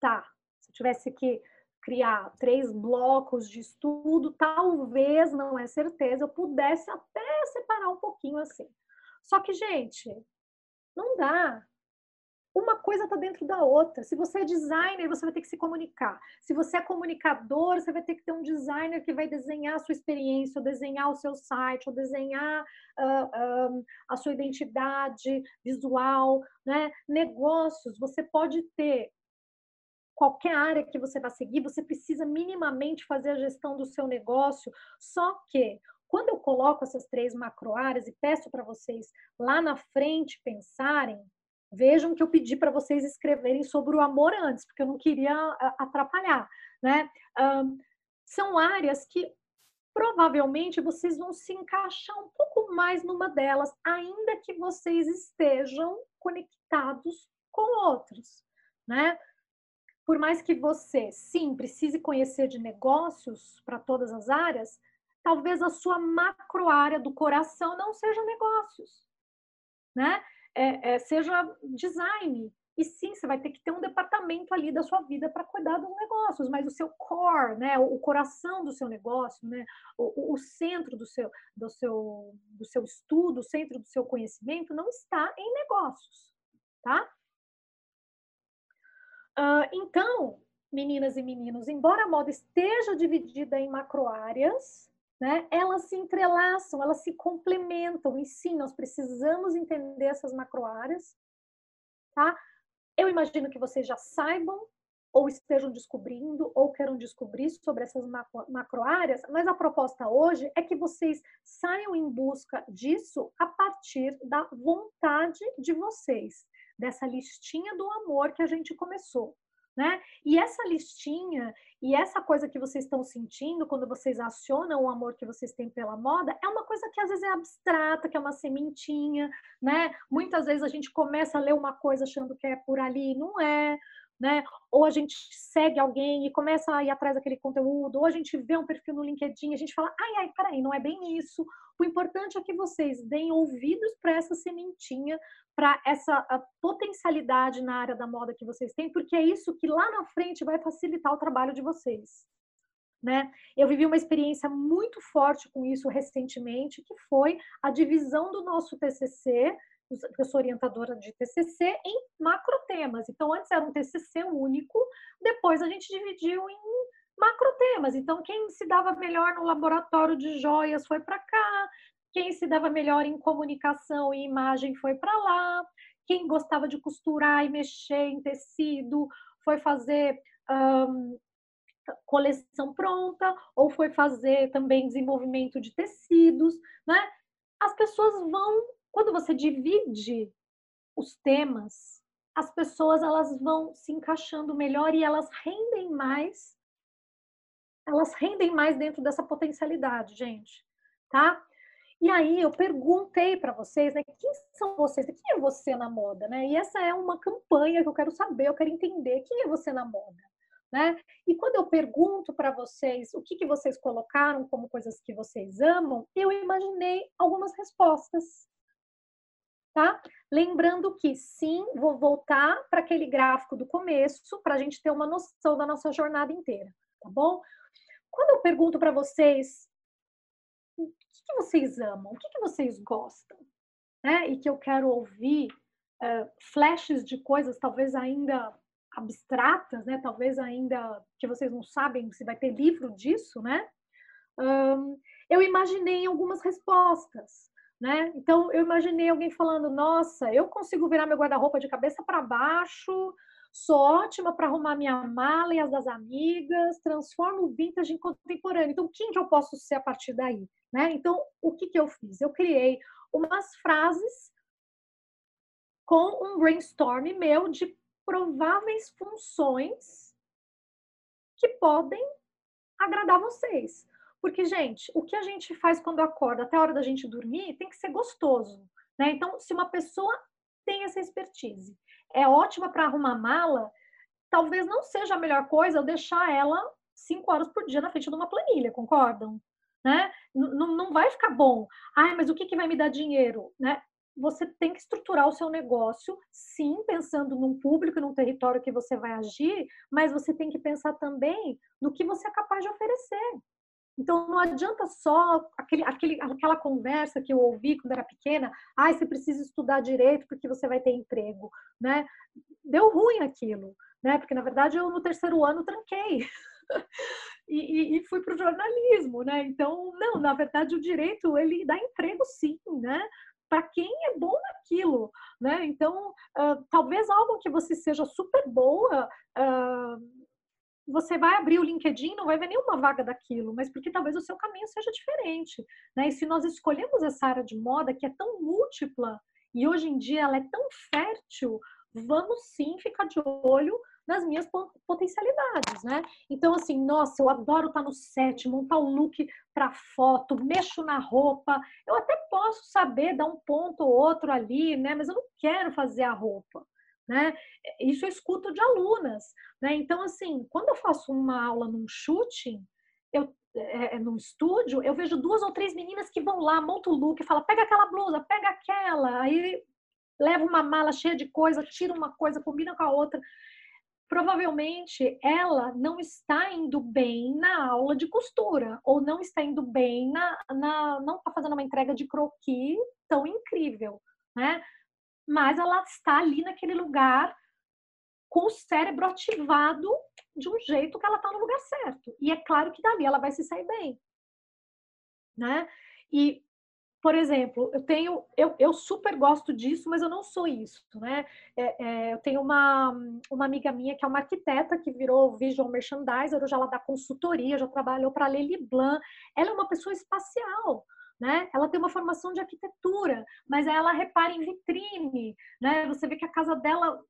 Tá, se eu tivesse que criar três blocos de estudo, talvez, não é certeza, eu pudesse até separar um pouquinho assim. Só que, gente, não dá uma coisa está dentro da outra. Se você é designer, você vai ter que se comunicar. Se você é comunicador, você vai ter que ter um designer que vai desenhar a sua experiência, ou desenhar o seu site, ou desenhar uh, uh, a sua identidade visual, né? Negócios, você pode ter qualquer área que você vai seguir, você precisa minimamente fazer a gestão do seu negócio. Só que quando eu coloco essas três macro áreas e peço para vocês lá na frente pensarem, Vejam que eu pedi para vocês escreverem sobre o amor antes, porque eu não queria atrapalhar, né? Um, são áreas que provavelmente vocês vão se encaixar um pouco mais numa delas, ainda que vocês estejam conectados com outros, né? Por mais que você, sim, precise conhecer de negócios para todas as áreas, talvez a sua macro área do coração não seja negócios, né? É, é, seja design. E sim, você vai ter que ter um departamento ali da sua vida para cuidar dos negócios, mas o seu core, né, o coração do seu negócio, né, o, o centro do seu, do, seu, do seu estudo, o centro do seu conhecimento não está em negócios, tá? Uh, então, meninas e meninos, embora a moda esteja dividida em macroáreas, né? Elas se entrelaçam, elas se complementam. E sim, nós precisamos entender essas macroáreas, tá? Eu imagino que vocês já saibam ou estejam descobrindo ou queiram descobrir sobre essas macroáreas, mas a proposta hoje é que vocês saiam em busca disso a partir da vontade de vocês, dessa listinha do amor que a gente começou. Né? E essa listinha e essa coisa que vocês estão sentindo quando vocês acionam o amor que vocês têm pela moda é uma coisa que às vezes é abstrata, que é uma sementinha, né? Muitas vezes a gente começa a ler uma coisa achando que é por ali, não é né? Ou a gente segue alguém e começa a ir atrás daquele conteúdo, ou a gente vê um perfil no LinkedIn, a gente fala, ai, ai, peraí, não é bem isso. O importante é que vocês deem ouvidos para essa sementinha, para essa potencialidade na área da moda que vocês têm, porque é isso que lá na frente vai facilitar o trabalho de vocês. Né? Eu vivi uma experiência muito forte com isso recentemente, que foi a divisão do nosso TCC eu sou orientadora de TCC em macro temas. Então, antes era um TCC único, depois a gente dividiu em macro temas. Então, quem se dava melhor no laboratório de joias foi para cá, quem se dava melhor em comunicação e imagem foi para lá, quem gostava de costurar e mexer em tecido foi fazer um, coleção pronta ou foi fazer também desenvolvimento de tecidos, né? As pessoas vão quando você divide os temas, as pessoas elas vão se encaixando melhor e elas rendem mais. Elas rendem mais dentro dessa potencialidade, gente, tá? E aí eu perguntei para vocês, né, quem são vocês? Quem é você na moda, né? E essa é uma campanha que eu quero saber, eu quero entender quem é você na moda. Né? E quando eu pergunto para vocês o que, que vocês colocaram como coisas que vocês amam, eu imaginei algumas respostas tá? Lembrando que sim, vou voltar para aquele gráfico do começo para a gente ter uma noção da nossa jornada inteira, tá bom? Quando eu pergunto para vocês o que, que, vocês amam, o que, que vocês gostam, né? E que eu quero ouvir uh, flashes de coisas talvez ainda abstratas, né? Talvez ainda que vocês não sabem se vai ter livro disso, né? Um, eu imaginei algumas respostas. Né? Então eu imaginei alguém falando: "Nossa, eu consigo virar meu guarda-roupa de cabeça para baixo, sou ótima para arrumar minha mala e as das amigas, transformo o vintage em contemporâneo. Então quem que eu posso ser a partir daí, né? Então o que que eu fiz? Eu criei umas frases com um brainstorm meu de prováveis funções que podem agradar vocês. Porque, gente, o que a gente faz quando acorda até a hora da gente dormir tem que ser gostoso. Né? Então, se uma pessoa tem essa expertise, é ótima para arrumar mala, talvez não seja a melhor coisa eu deixar ela cinco horas por dia na frente de uma planilha, concordam? Né? Não, vai ficar bom. Ai, mas o que, que vai me dar dinheiro? Né? Você tem que estruturar o seu negócio, sim, pensando num público, num território que você vai agir, mas você tem que pensar também no que você é capaz de oferecer. Então, não adianta só aquele, aquele, aquela conversa que eu ouvi quando era pequena, ai, ah, você precisa estudar direito porque você vai ter emprego, né? Deu ruim aquilo, né? Porque, na verdade, eu no terceiro ano tranquei. [LAUGHS] e, e, fui para o jornalismo, né? Então, não, na verdade, o direito, ele dá emprego sim, né? Para quem é bom naquilo, né? Então, uh, talvez algo que você seja super boa... Uh, você vai abrir o LinkedIn, não vai ver nenhuma vaga daquilo, mas porque talvez o seu caminho seja diferente. Né? E se nós escolhemos essa área de moda que é tão múltipla e hoje em dia ela é tão fértil, vamos sim ficar de olho nas minhas potencialidades, né? Então, assim, nossa, eu adoro estar no set, montar o look para foto, mexo na roupa. Eu até posso saber dar um ponto ou outro ali, né? Mas eu não quero fazer a roupa né? Isso eu escuto de alunas, né? Então, assim, quando eu faço uma aula num shooting, eu, é, é, num estúdio, eu vejo duas ou três meninas que vão lá, montam o look, fala, pega aquela blusa, pega aquela, aí leva uma mala cheia de coisa, tira uma coisa, combina com a outra. Provavelmente ela não está indo bem na aula de costura, ou não está indo bem na, na não está fazendo uma entrega de croquis tão incrível, né? Mas ela está ali naquele lugar com o cérebro ativado de um jeito que ela está no lugar certo. E é claro que dali ela vai se sair bem. né? E por exemplo, eu tenho, eu, eu super gosto disso, mas eu não sou isso, né? É, é, eu tenho uma, uma amiga minha que é uma arquiteta que virou visual merchandiser, hoje ela dá consultoria, já trabalhou para a Lely Blanc. Ela é uma pessoa espacial, né? Ela tem uma formação de arquitetura, mas ela repara em vitrine, né? Você vê que a casa dela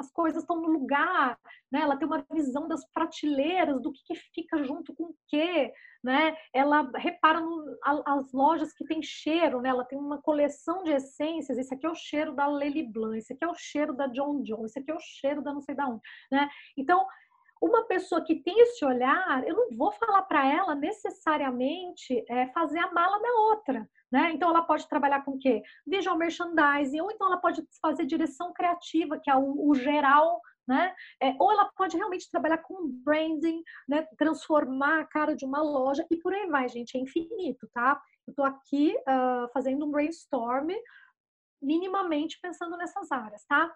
as coisas estão no lugar, né? Ela tem uma visão das prateleiras, do que, que fica junto com o quê, né? Ela repara no, as lojas que tem cheiro, né? Ela tem uma coleção de essências. Esse aqui é o cheiro da Lely Blanc, esse aqui é o cheiro da John John, esse aqui é o cheiro da não sei da onde, né? Então, uma pessoa que tem esse olhar, eu não vou falar para ela necessariamente é, fazer a mala da outra, né? Então ela pode trabalhar com o quê? Visual merchandising, ou então ela pode fazer direção criativa, que é o, o geral, né? É, ou ela pode realmente trabalhar com branding, né? Transformar a cara de uma loja e por aí vai, gente, é infinito, tá? Eu tô aqui uh, fazendo um brainstorm minimamente pensando nessas áreas, tá?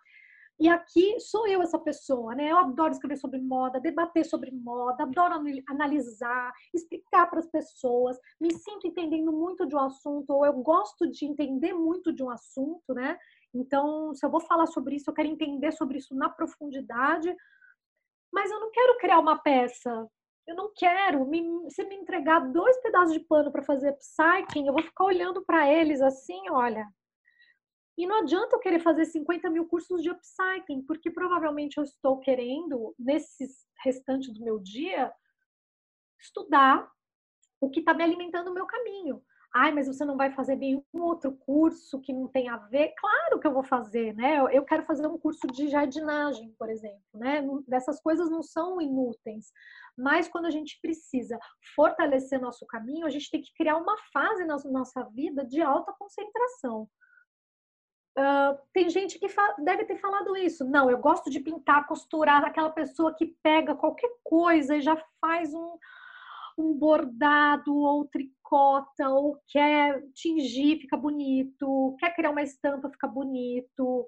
E aqui sou eu essa pessoa, né? Eu adoro escrever sobre moda, debater sobre moda, adoro analisar, explicar para as pessoas, me sinto entendendo muito de um assunto, ou eu gosto de entender muito de um assunto, né? Então, se eu vou falar sobre isso, eu quero entender sobre isso na profundidade, mas eu não quero criar uma peça. Eu não quero. Me, se me entregar dois pedaços de pano para fazer upcycling, eu vou ficar olhando para eles assim, olha, e não adianta eu querer fazer 50 mil cursos de upcycling, porque provavelmente eu estou querendo, nesses restantes do meu dia, estudar o que está me alimentando o meu caminho. Ai, mas você não vai fazer nenhum outro curso que não tem a ver? Claro que eu vou fazer, né? Eu quero fazer um curso de jardinagem, por exemplo, né? Dessas coisas não são inúteis. Mas quando a gente precisa fortalecer nosso caminho, a gente tem que criar uma fase na nossa vida de alta concentração. Tem gente que deve ter falado isso. Não, eu gosto de pintar, costurar, aquela pessoa que pega qualquer coisa e já faz um, um bordado ou tricota ou quer tingir, fica bonito, quer criar uma estampa, fica bonito,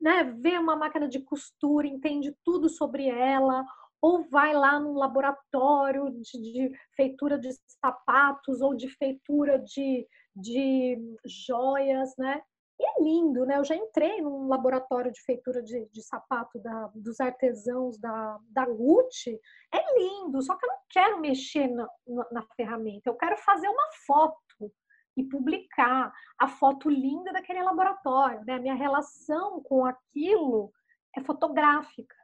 né? Vê uma máquina de costura, entende tudo sobre ela, ou vai lá num laboratório de, de feitura de sapatos ou de feitura de, de joias, né? Lindo, né? Eu já entrei num laboratório de feitura de, de sapato da, dos artesãos da, da Gucci. É lindo, só que eu não quero mexer na, na, na ferramenta. Eu quero fazer uma foto e publicar a foto linda daquele laboratório. Né? A minha relação com aquilo é fotográfica,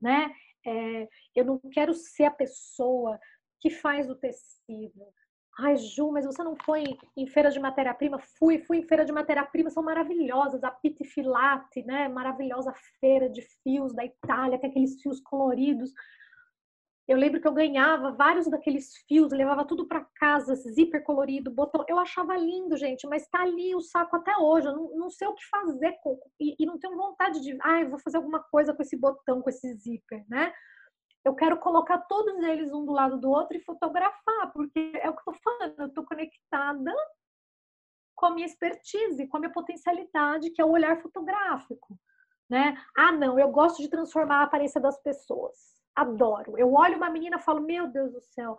né? É, eu não quero ser a pessoa que faz o tecido, Ai, Ju, mas você não foi em feira de matéria-prima? Fui, fui em feira de matéria-prima, são maravilhosas. A Pitifilate, né? Maravilhosa feira de fios da Itália, tem aqueles fios coloridos. Eu lembro que eu ganhava vários daqueles fios, levava tudo para casa, zíper colorido, botão. Eu achava lindo, gente, mas tá ali o saco até hoje. Eu não, não sei o que fazer com, e, e não tenho vontade de, ai, ah, vou fazer alguma coisa com esse botão, com esse zíper, né? Eu quero colocar todos eles um do lado do outro e fotografar, porque é o que eu estou falando, eu estou conectada com a minha expertise, com a minha potencialidade, que é o olhar fotográfico, né? Ah, não, eu gosto de transformar a aparência das pessoas. Adoro. Eu olho uma menina e falo, meu Deus do céu,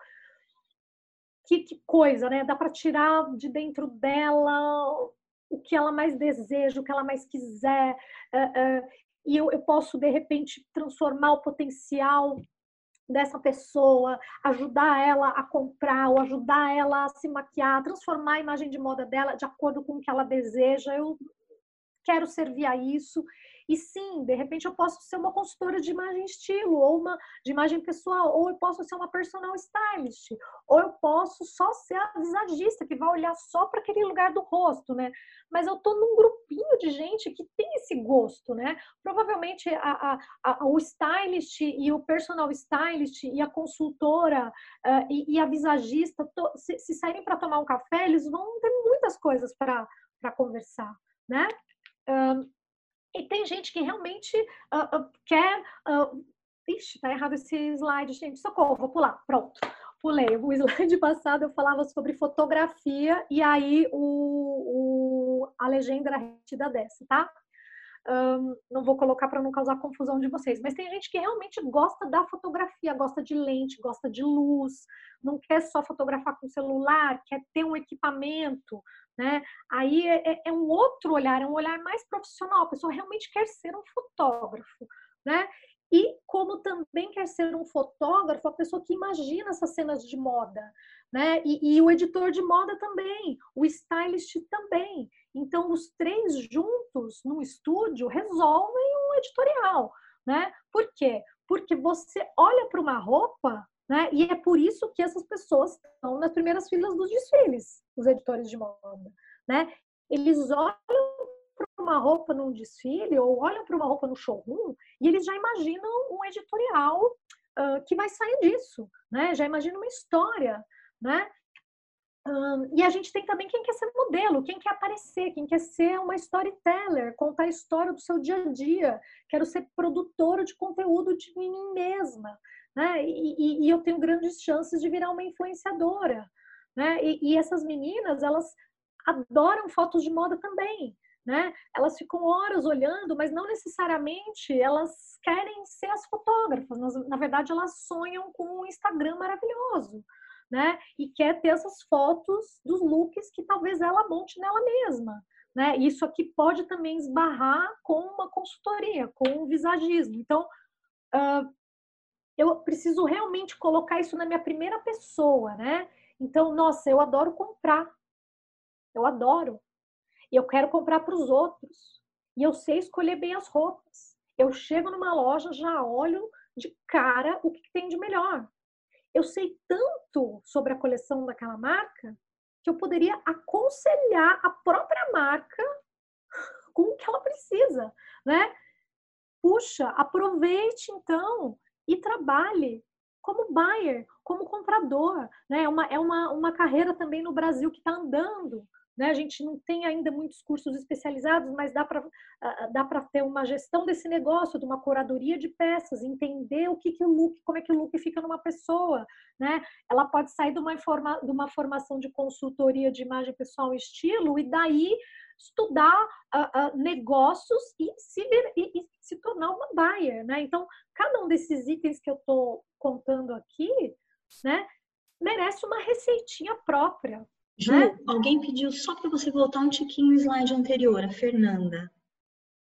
que, que coisa, né? Dá para tirar de dentro dela o que ela mais deseja, o que ela mais quiser. Uh, uh, e eu, eu posso, de repente, transformar o potencial dessa pessoa, ajudar ela a comprar ou ajudar ela a se maquiar, transformar a imagem de moda dela de acordo com o que ela deseja. Eu quero servir a isso. E sim, de repente eu posso ser uma consultora de imagem estilo, ou uma de imagem pessoal, ou eu posso ser uma personal stylist, ou eu posso só ser a visagista que vai olhar só para aquele lugar do rosto, né? Mas eu tô num grupinho de gente que tem esse gosto, né? Provavelmente a, a, a o stylist e o personal stylist e a consultora uh, e, e, a visagista, to, se, se saírem para tomar um café, eles vão ter muitas coisas para conversar, né? Um, e tem gente que realmente uh, uh, quer. Uh, ixi, tá errado esse slide, gente. Socorro, vou pular. Pronto. Pulei. O slide [LAUGHS] passado eu falava sobre fotografia e aí o, o a legenda era retida dessa, tá? Um, não vou colocar para não causar confusão de vocês, mas tem gente que realmente gosta da fotografia, gosta de lente, gosta de luz, não quer só fotografar com celular, quer ter um equipamento, né? Aí é, é, é um outro olhar, é um olhar mais profissional. A pessoa realmente quer ser um fotógrafo, né? E como também quer ser um fotógrafo, a pessoa que imagina essas cenas de moda, né? E, e, o editor de moda também, o stylist também. Então, os três juntos no estúdio resolvem um editorial, né? Por quê? Porque você olha para uma roupa, né? E é por isso que essas pessoas estão nas primeiras filas dos desfiles, os editores de moda, né? Eles olham para uma roupa num desfile ou olham para uma roupa no showroom e eles já imaginam um editorial uh, que vai sair disso, né? Já imagina uma história, né? E a gente tem também quem quer ser modelo, quem quer aparecer, quem quer ser uma storyteller, contar a história do seu dia a dia. Quero ser produtora de conteúdo de mim mesma, né? E, e, e eu tenho grandes chances de virar uma influenciadora, né? E, e essas meninas, elas adoram fotos de moda também, né? Elas ficam horas olhando, mas não necessariamente elas querem ser as fotógrafas. Na verdade, elas sonham com um Instagram maravilhoso, né? E quer ter essas fotos dos looks que talvez ela monte nela mesma. Né? Isso aqui pode também esbarrar com uma consultoria, com um visagismo. Então, uh, eu preciso realmente colocar isso na minha primeira pessoa, né? Então, nossa, eu adoro comprar. Eu adoro. E eu quero comprar para os outros. E eu sei escolher bem as roupas. Eu chego numa loja, já olho de cara o que tem de melhor eu sei tanto sobre a coleção daquela marca que eu poderia aconselhar a própria marca [LAUGHS] com o que ela precisa, né? Puxa, aproveite então e trabalhe como buyer, como comprador, né? É uma, é uma, uma carreira também no Brasil que está andando, né? A gente não tem ainda muitos cursos especializados, mas dá para dá para ter uma gestão desse negócio, de uma curadoria de peças, entender o que, que o look, como é que o look fica numa pessoa, né? Ela pode sair de uma, informa, de uma formação de consultoria de imagem pessoal e estilo e daí estudar uh, uh, negócios e se, e, e se tornar uma buyer, né? Então, cada um desses itens que eu estou contando aqui, né, merece uma receitinha própria,
Ju, né? alguém pediu só para você voltar um tiquinho no slide anterior, a Fernanda.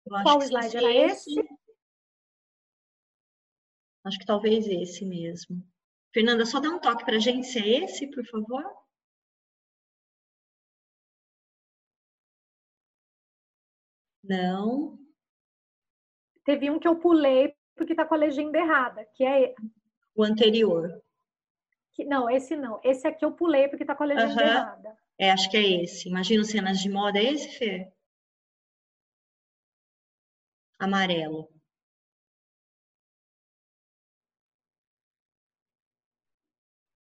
Qual slide era esse? esse?
Acho que talvez esse mesmo. Fernanda, só dá um toque para a gente se é esse, por favor. Não.
Teve um que eu pulei porque está com a legenda errada, que é
o anterior.
Que, não, esse não. Esse aqui eu pulei porque tá com a legenda uhum. errada.
É, acho que é esse. Imagina cenas de moda. É esse, Fê? Amarelo.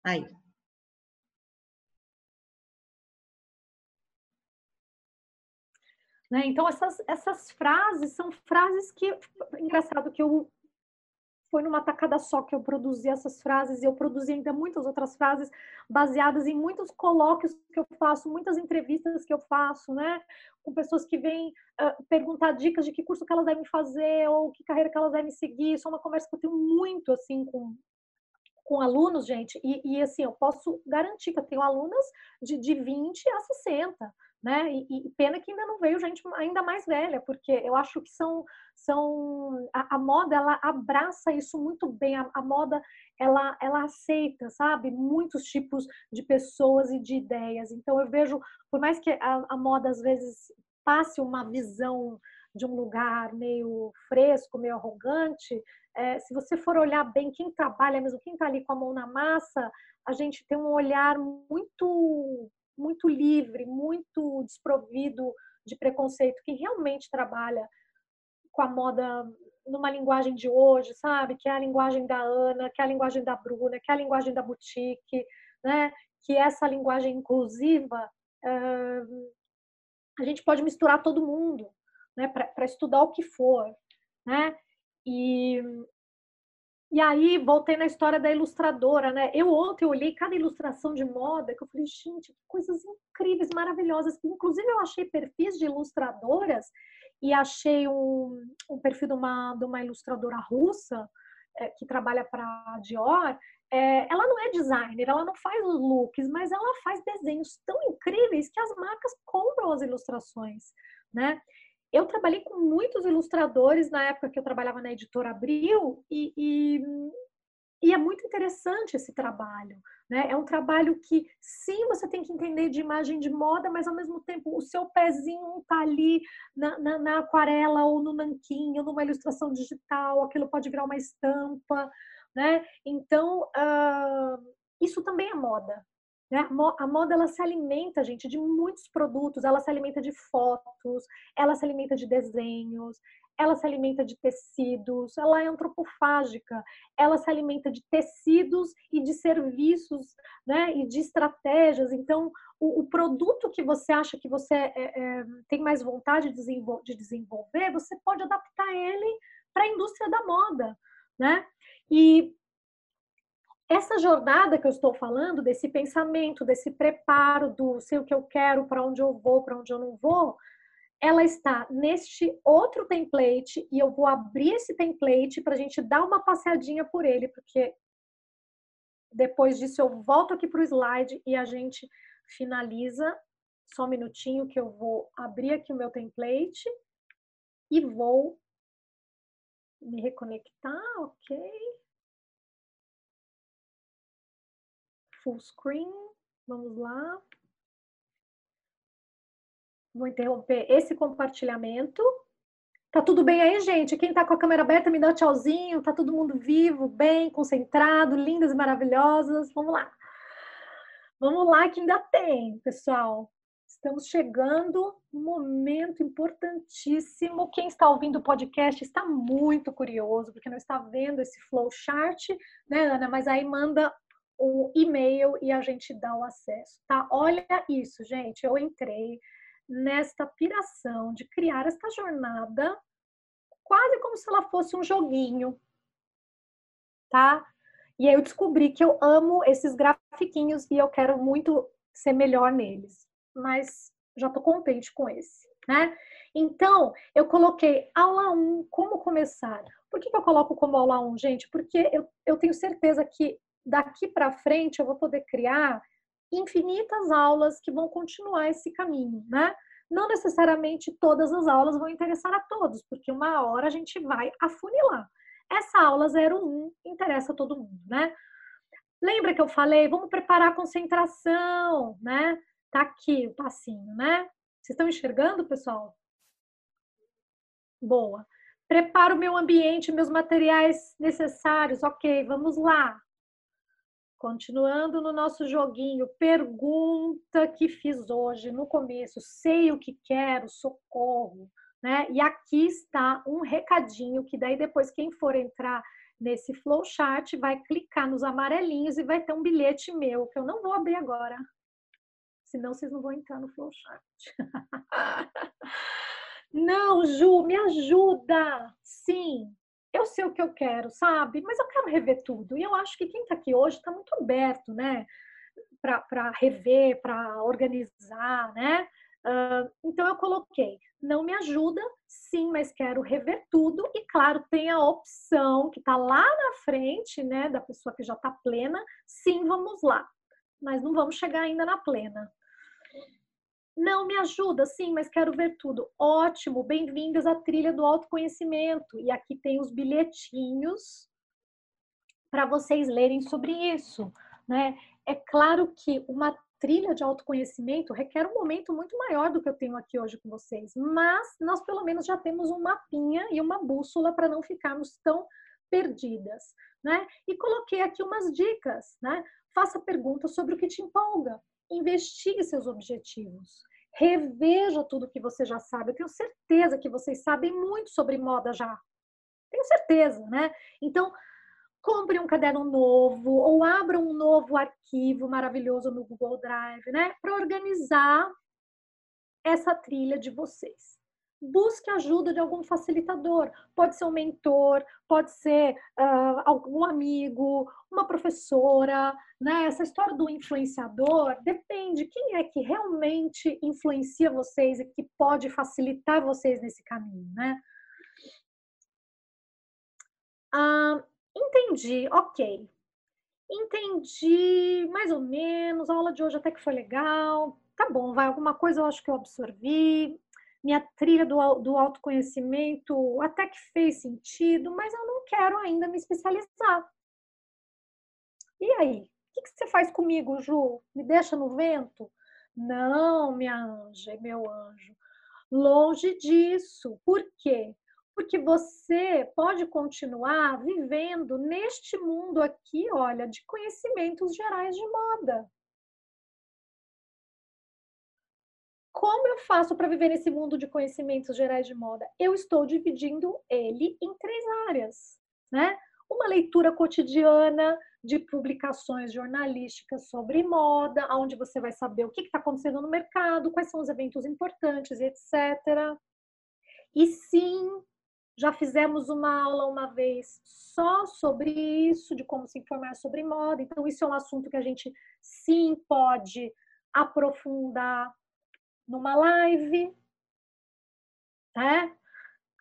Aí.
Né? Então, essas, essas frases são frases que. Engraçado que eu foi numa tacada só que eu produzi essas frases e eu produzi ainda muitas outras frases baseadas em muitos colóquios que eu faço, muitas entrevistas que eu faço, né? Com pessoas que vêm uh, perguntar dicas de que curso que elas devem fazer ou que carreira que elas devem seguir. Isso é uma conversa que eu tenho muito, assim, com, com alunos, gente. E, e assim, eu posso garantir que eu tenho alunas de, de 20 a 60 né? E, e, pena que ainda não veio gente ainda mais velha, porque eu acho que são, são a, a moda ela abraça isso muito bem, a, a, moda ela, ela aceita, sabe, muitos tipos de pessoas e de ideias. Então eu vejo, por mais que a, a moda às vezes passe uma visão de um lugar meio fresco, meio arrogante, é, se você for olhar bem quem trabalha mesmo, quem está ali com a mão na massa, a gente tem um olhar muito muito livre, muito desprovido de preconceito, que realmente trabalha com a moda numa linguagem de hoje, sabe? Que é a linguagem da Ana, que é a linguagem da Bruna, que é a linguagem da boutique, né? Que essa linguagem inclusiva, uh, a gente pode misturar todo mundo, né? Para estudar o que for, né? E e aí, voltei na história da ilustradora, né? Eu ontem olhei cada ilustração de moda que eu falei, gente, que coisas incríveis, maravilhosas. Inclusive, eu achei perfis de ilustradoras e achei um, um perfil de uma, de uma ilustradora russa é, que trabalha para a Dior. É, ela não é designer, ela não faz os looks, mas ela faz desenhos tão incríveis que as marcas compram as ilustrações, né? Eu trabalhei com muitos ilustradores na época que eu trabalhava na editora Abril e, e, e é muito interessante esse trabalho. Né? É um trabalho que, sim, você tem que entender de imagem de moda, mas ao mesmo tempo o seu pezinho está ali na, na, na, aquarela ou no nanquim ou numa ilustração digital, aquilo pode virar uma estampa. Né? Então, uh, isso também é moda. Né? A moda ela se alimenta, gente, de muitos produtos. Ela se alimenta de fotos, ela se alimenta de desenhos, ela se alimenta de tecidos, ela é antropofágica, ela se alimenta de tecidos e de serviços, né? E de estratégias. Então, o, o produto que você acha que você é, é, tem mais vontade de, desenvol de desenvolver, você pode adaptar ele para a indústria da moda, né? E essa jornada que eu estou falando, desse pensamento, desse preparo do sei o que eu quero, para onde eu vou, para onde eu não vou, ela está neste outro template e eu vou abrir esse template para a gente dar uma passeadinha por ele, porque depois disso eu volto aqui para o slide e a gente finaliza. Só um minutinho que eu vou abrir aqui o meu template e vou me reconectar, ok? Full screen. Vamos lá. Vou interromper esse compartilhamento. Tá tudo bem aí, gente? Quem tá com a câmera aberta, me dá um tchauzinho. Tá todo mundo vivo, bem, concentrado, lindas e maravilhosas. Vamos lá. Vamos lá que ainda tem, pessoal. Estamos chegando um momento importantíssimo. Quem está ouvindo o podcast está muito curioso, porque não está vendo esse flowchart, né, Ana? Mas aí manda o e-mail e a gente dá o acesso, tá? Olha isso, gente, eu entrei nesta piração de criar esta jornada quase como se ela fosse um joguinho, tá? E aí eu descobri que eu amo esses grafiquinhos e eu quero muito ser melhor neles, mas já tô contente com esse, né? Então, eu coloquei aula 1, como começar. Por que, que eu coloco como aula 1, gente? Porque eu, eu tenho certeza que daqui para frente eu vou poder criar infinitas aulas que vão continuar esse caminho, né? Não necessariamente todas as aulas vão interessar a todos, porque uma hora a gente vai afunilar. Essa aula 01 interessa a todo mundo, né? Lembra que eu falei, vamos preparar a concentração, né? Tá aqui o passinho, né? Vocês estão enxergando, pessoal? Boa. Preparo o meu ambiente, meus materiais necessários. Ok, vamos lá. Continuando no nosso joguinho, pergunta que fiz hoje no começo, sei o que quero, socorro, né? E aqui está um recadinho que daí depois quem for entrar nesse flowchart vai clicar nos amarelinhos e vai ter um bilhete meu que eu não vou abrir agora. Senão vocês não vão entrar no flowchart. [LAUGHS] não, Ju, me ajuda. Sim, eu sei o que eu quero, sabe? Mas eu quero rever tudo. E eu acho que quem está aqui hoje está muito aberto, né? Para rever, para organizar, né? Uh, então eu coloquei, não me ajuda, sim, mas quero rever tudo. E claro, tem a opção que está lá na frente, né? Da pessoa que já está plena, sim, vamos lá. Mas não vamos chegar ainda na plena. Não, me ajuda, sim, mas quero ver tudo. Ótimo, bem-vindas à trilha do autoconhecimento. E aqui tem os bilhetinhos para vocês lerem sobre isso, né? É claro que uma trilha de autoconhecimento requer um momento muito maior do que eu tenho aqui hoje com vocês, mas nós pelo menos já temos um mapinha e uma bússola para não ficarmos tão perdidas, né? E coloquei aqui umas dicas, né? Faça perguntas sobre o que te empolga investigue seus objetivos. Reveja tudo que você já sabe. Eu tenho certeza que vocês sabem muito sobre moda já. Tenho certeza, né? Então, compre um caderno novo ou abra um novo arquivo maravilhoso no Google Drive, né? Para organizar essa trilha de vocês. Busque ajuda de algum facilitador. Pode ser um mentor, pode ser uh, algum amigo, uma professora, né? Essa história do influenciador depende quem é que realmente influencia vocês e que pode facilitar vocês nesse caminho, né? Ah, entendi, ok. Entendi, mais ou menos. A aula de hoje até que foi legal. Tá bom, vai. Alguma coisa eu acho que eu absorvi minha trilha do, do autoconhecimento até que fez sentido, mas eu não quero ainda me especializar. E aí? O que, que você faz comigo, Ju? Me deixa no vento? Não, minha anja, meu anjo. Longe disso. Por quê? Porque você pode continuar vivendo neste mundo aqui, olha, de conhecimentos gerais de moda. Como eu faço para viver nesse mundo de conhecimentos gerais de moda? Eu estou dividindo ele em três áreas, né? Uma leitura cotidiana de publicações jornalísticas sobre moda, onde você vai saber o que está acontecendo no mercado, quais são os eventos importantes, etc. E sim, já fizemos uma aula uma vez só sobre isso, de como se informar sobre moda. Então, isso é um assunto que a gente sim pode aprofundar numa live, né?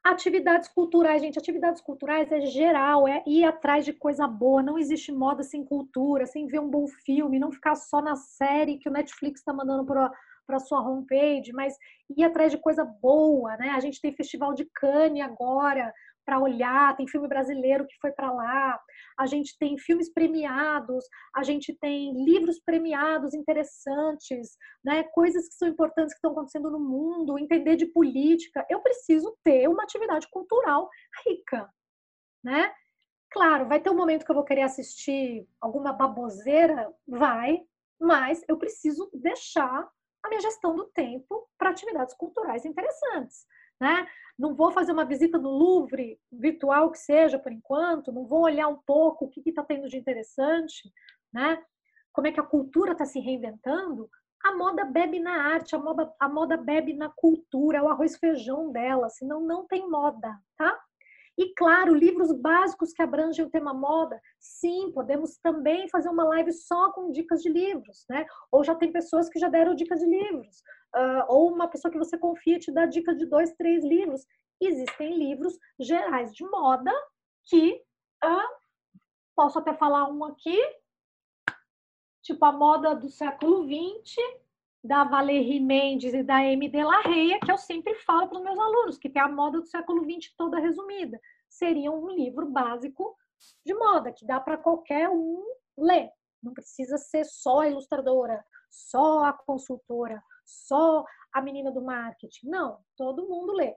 Atividades culturais, gente, atividades culturais é geral, é ir atrás de coisa boa. Não existe moda sem cultura, sem ver um bom filme, não ficar só na série que o Netflix está mandando para para sua homepage, mas ir atrás de coisa boa, né? A gente tem Festival de Cannes agora, para olhar, tem filme brasileiro que foi para lá, a gente tem filmes premiados, a gente tem livros premiados interessantes, né? coisas que são importantes que estão acontecendo no mundo, entender de política. Eu preciso ter uma atividade cultural rica, né? Claro, vai ter um momento que eu vou querer assistir alguma baboseira, vai, mas eu preciso deixar a minha gestão do tempo para atividades culturais interessantes né? Não vou fazer uma visita no Louvre, virtual que seja, por enquanto, não vou olhar um pouco o que está tendo de interessante, né? Como é que a cultura está se reinventando. A moda bebe na arte, a moda, a moda bebe na cultura, o arroz feijão dela, senão não tem moda, tá? E claro, livros básicos que abrangem o tema moda, sim, podemos também fazer uma live só com dicas de livros, né? Ou já tem pessoas que já deram dicas de livros, uh, ou uma pessoa que você confia te dá dica de dois, três livros. Existem livros gerais de moda que uh, posso até falar um aqui, tipo a moda do século XX, da Valérie Mendes e da M. de Reia, que eu sempre falo para os meus alunos, que tem a moda do século XX toda resumida. Seria um livro básico de moda, que dá para qualquer um ler. Não precisa ser só a ilustradora, só a consultora, só a menina do marketing. Não, todo mundo lê.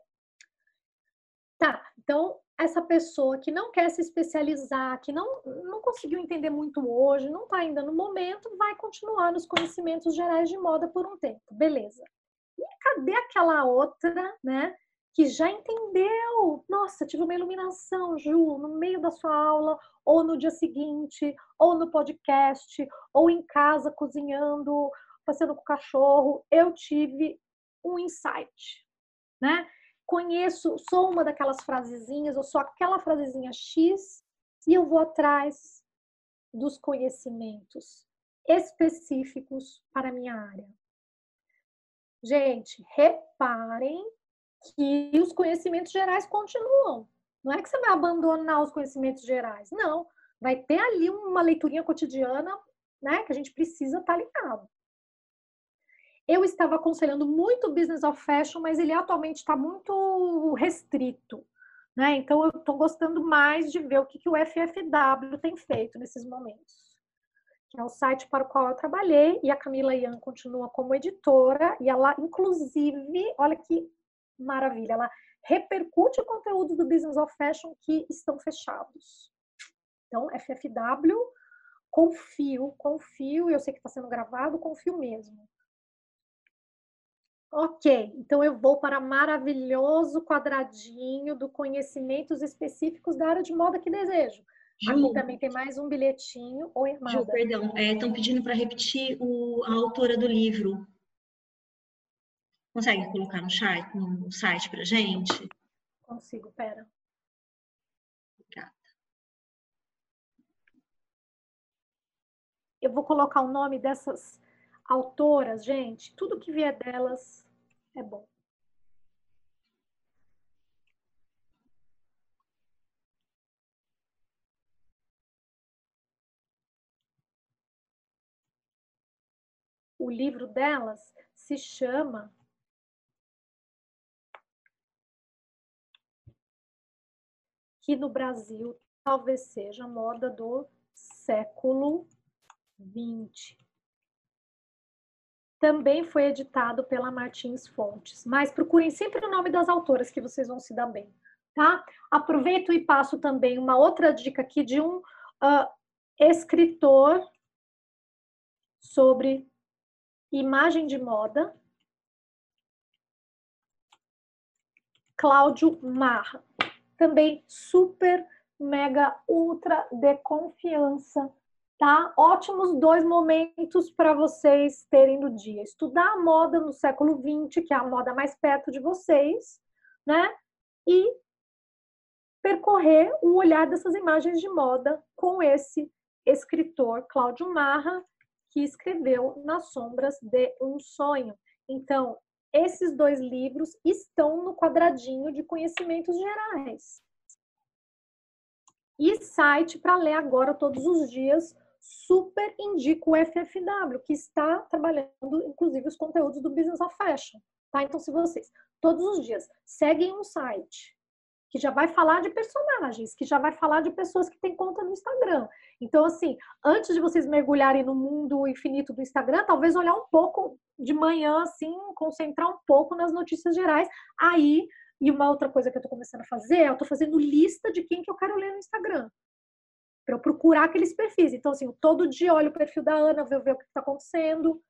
Tá, então essa pessoa que não quer se especializar, que não, não conseguiu entender muito hoje, não está ainda no momento, vai continuar nos conhecimentos gerais de moda por um tempo, beleza. E cadê aquela outra, né, que já entendeu? Nossa, tive uma iluminação, Ju, no meio da sua aula, ou no dia seguinte, ou no podcast, ou em casa cozinhando, passeando com o cachorro, eu tive um insight, né? conheço, sou uma daquelas frasezinhas, eu sou aquela frasezinha X e eu vou atrás dos conhecimentos específicos para a minha área. Gente, reparem que os conhecimentos gerais continuam. Não é que você vai abandonar os conhecimentos gerais, não. Vai ter ali uma leiturinha cotidiana, né, que a gente precisa estar ligado. Eu estava aconselhando muito Business of Fashion, mas ele atualmente está muito restrito. Né? Então, eu estou gostando mais de ver o que, que o FFW tem feito nesses momentos. Que é o site para o qual eu trabalhei, e a Camila Ian continua como editora, e ela, inclusive, olha que maravilha, ela repercute o conteúdo do Business of Fashion que estão fechados. Então, FFW, confio, confio, eu sei que está sendo gravado, confio mesmo. Ok, então eu vou para maravilhoso quadradinho do conhecimentos específicos da área de moda que desejo. Ju, Aqui também tem mais um bilhetinho. Oi, Amada.
Ju, perdão, estão é, pedindo para repetir o, a autora do livro. Consegue colocar no site, no site pra gente?
Consigo, pera.
Obrigada.
Eu vou colocar o nome dessas autoras, gente. Tudo que vier delas é bom. O livro delas se chama que no Brasil talvez seja moda do século XX. Também foi editado pela Martins Fontes, mas procurem sempre o nome das autoras que vocês vão se dar bem, tá? Aproveito e passo também uma outra dica aqui de um uh, escritor sobre imagem de moda, Cláudio Marra também super, mega, ultra de confiança, tá? Ótimos dois momentos para vocês terem no dia. Estudar a moda no século XX, que é a moda mais perto de vocês, né? E percorrer o olhar dessas imagens de moda com esse escritor Cláudio Marra, que escreveu Nas Sombras de um Sonho. Então, esses dois livros estão no quadradinho de conhecimentos gerais. E site para ler agora todos os dias, super indico o FFW, que está trabalhando, inclusive, os conteúdos do Business of Fashion. Tá? Então, se vocês todos os dias seguem um site que já vai falar de personagens, que já vai falar de pessoas que têm conta no Instagram. Então, assim, antes de vocês mergulharem no mundo infinito do Instagram, talvez olhar um pouco de manhã, assim, concentrar um pouco nas notícias gerais. Aí, e uma outra coisa que eu estou começando a fazer, eu estou fazendo lista de quem que eu quero ler no Instagram. Para eu procurar aqueles perfis. Então, assim, todo dia olho o perfil da Ana, ver, ver o que está acontecendo,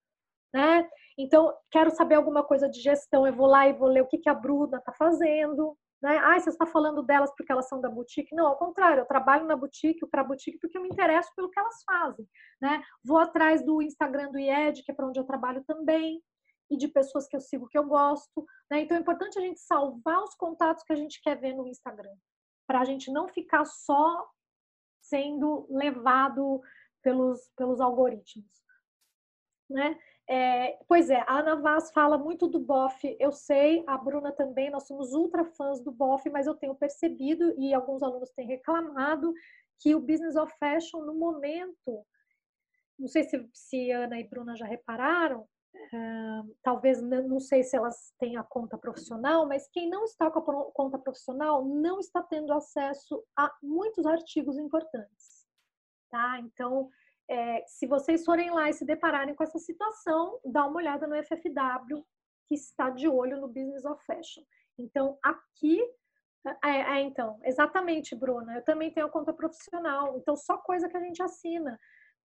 né? Então, quero saber alguma coisa de gestão, eu vou lá e vou ler o que, que a Bruna está fazendo, né? Ah, você está falando delas porque elas são da boutique? Não, ao contrário, eu trabalho na boutique, para a boutique, porque eu me interesso pelo que elas fazem. Né? Vou atrás do Instagram do IED, que é para onde eu trabalho também, e de pessoas que eu sigo que eu gosto. Né? Então é importante a gente salvar os contatos que a gente quer ver no Instagram, para a gente não ficar só sendo levado pelos, pelos algoritmos. Né? É, pois é, a Ana Vaz fala muito do BOF, eu sei, a Bruna também, nós somos ultra fãs do BOF, mas eu tenho percebido, e alguns alunos têm reclamado, que o Business of Fashion, no momento, não sei se, se Ana e Bruna já repararam, talvez, não sei se elas têm a conta profissional, mas quem não está com a conta profissional não está tendo acesso a muitos artigos importantes, tá? Então, é, se vocês forem lá e se depararem com essa situação, dá uma olhada no FFW, que está de olho no Business of Fashion. Então, aqui. É, é, então, exatamente, Bruna. Eu também tenho conta profissional, então só coisa que a gente assina.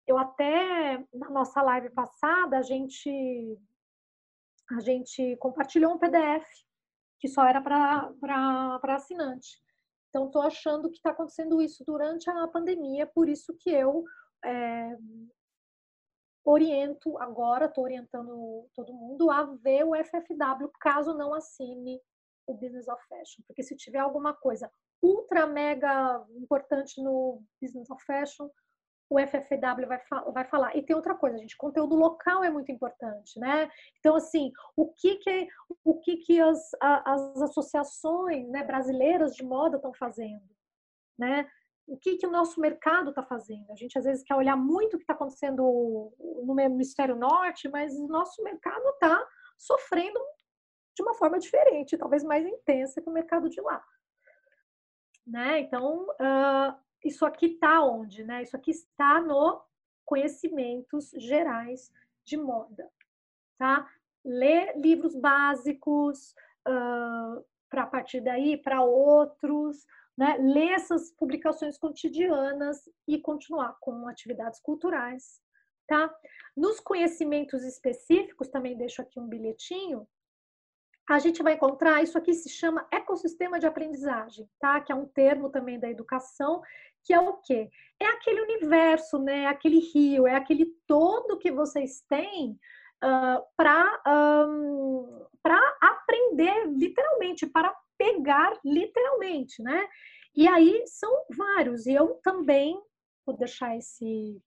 Eu até, na nossa live passada, a gente, a gente compartilhou um PDF que só era para assinante. Então, estou achando que está acontecendo isso durante a pandemia, por isso que eu é, oriento agora, estou orientando todo mundo a ver o FFW, caso não assine o Business of Fashion. Porque se tiver alguma coisa ultra mega importante no Business of Fashion, o FFW vai, vai falar. E tem outra coisa, gente, conteúdo local é muito importante, né? Então, assim, o que que, o que, que as, as associações né, brasileiras de moda estão fazendo, né? O que, que o nosso mercado está fazendo. A gente às vezes quer olhar muito o que está acontecendo no hemisfério norte, mas o nosso mercado está sofrendo de uma forma diferente, talvez mais intensa que o mercado de lá. Né? Então, uh, isso aqui está onde? Né? Isso aqui está no conhecimentos gerais de moda. Tá? Ler livros básicos, uh, para a partir daí, para outros, né, ler essas publicações cotidianas e continuar com atividades culturais, tá? Nos conhecimentos específicos, também deixo aqui um bilhetinho, a gente vai encontrar, isso aqui se chama ecossistema de aprendizagem, tá? Que é um termo também da educação, que é o quê? É aquele universo, né? Aquele rio, é aquele todo que vocês têm uh, para um, aprender literalmente, para pegar literalmente, né? E aí são vários, e eu também vou deixar esse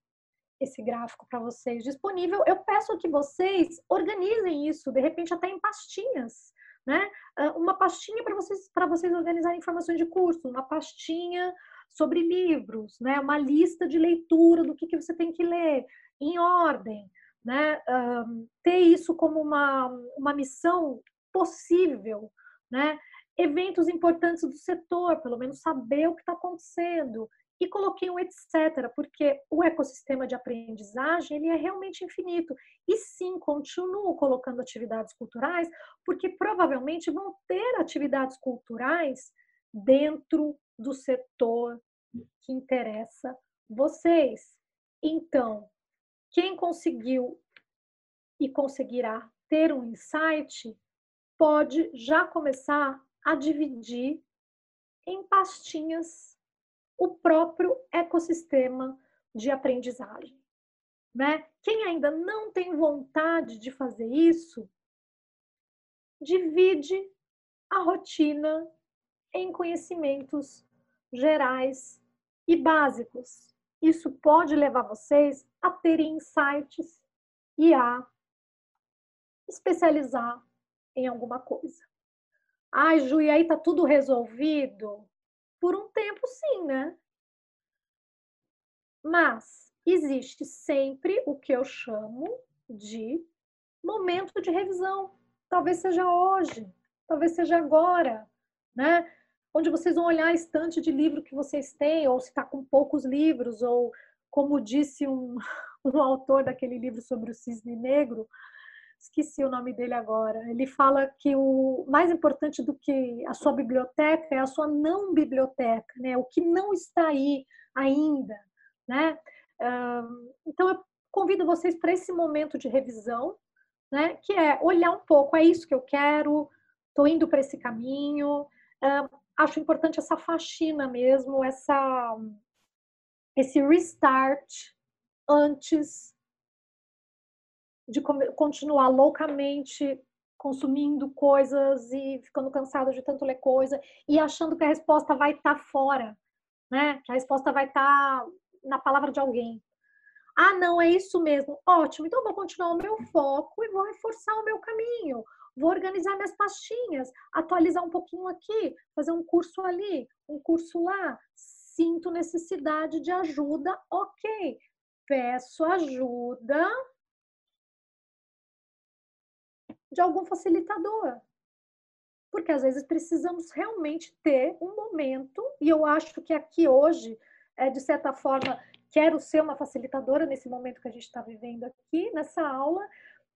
esse gráfico para vocês disponível. Eu peço que vocês organizem isso, de repente até em pastinhas, né? Ah, uma pastinha para vocês para vocês organizarem informações de curso, uma pastinha sobre livros, né? Uma lista de leitura do que, que você tem que ler em ordem, né? Um, ter isso como uma, uma missão possível, né? Eventos importantes do setor, pelo menos saber o que está acontecendo, e coloquei um etc, porque o ecossistema de aprendizagem ele é realmente infinito. E sim, continuo colocando atividades culturais, porque provavelmente vão ter atividades culturais dentro do setor que interessa vocês. Então, quem conseguiu e conseguirá ter um insight pode já começar a dividir em pastinhas o próprio ecossistema de aprendizagem. Né? Quem ainda não tem vontade de fazer isso, divide a rotina em conhecimentos gerais e básicos. Isso pode levar vocês a terem insights e a especializar em alguma coisa. Ai, Ju, e aí tá tudo resolvido? Por um tempo, sim, né? Mas existe sempre o que eu chamo de momento de revisão. Talvez seja hoje, talvez seja agora, né? Onde vocês vão olhar a estante de livro que vocês têm, ou se está com poucos livros, ou como disse um, [LAUGHS] um autor daquele livro sobre o cisne negro, esqueci o nome dele agora. Ele fala que o mais importante do que a sua biblioteca é a sua não biblioteca, né? O que não está aí ainda, né? Então eu convido vocês para esse momento de revisão, né? Que é olhar um pouco, é isso que eu quero, estou indo para esse caminho. Acho importante essa faxina mesmo, essa esse restart antes de continuar loucamente consumindo coisas e ficando cansado de tanto ler coisa e achando que a resposta vai estar tá fora, né? Que a resposta vai estar tá na palavra de alguém. Ah, não, é isso mesmo. Ótimo. Então vou continuar o meu foco e vou reforçar o meu caminho. Vou organizar minhas pastinhas, atualizar um pouquinho aqui, fazer um curso ali, um curso lá. Sinto necessidade de ajuda, ok. Peço ajuda de algum facilitador. Porque às vezes precisamos realmente ter um momento, e eu acho que aqui hoje, é, de certa forma, quero ser uma facilitadora nesse momento que a gente está vivendo aqui, nessa aula.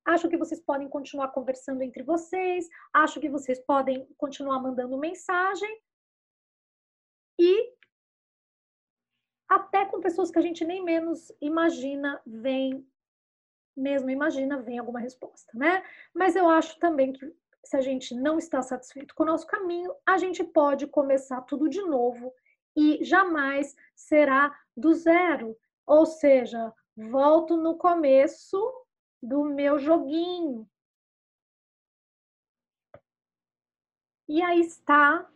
Acho que vocês podem continuar conversando entre vocês, acho que vocês podem continuar mandando mensagem. E até com pessoas que a gente nem menos imagina vem mesmo imagina, vem alguma resposta, né? Mas eu acho também que se a gente não está satisfeito com o nosso caminho, a gente pode começar tudo de novo e jamais será do zero. Ou seja, volto no começo do meu joguinho. E aí está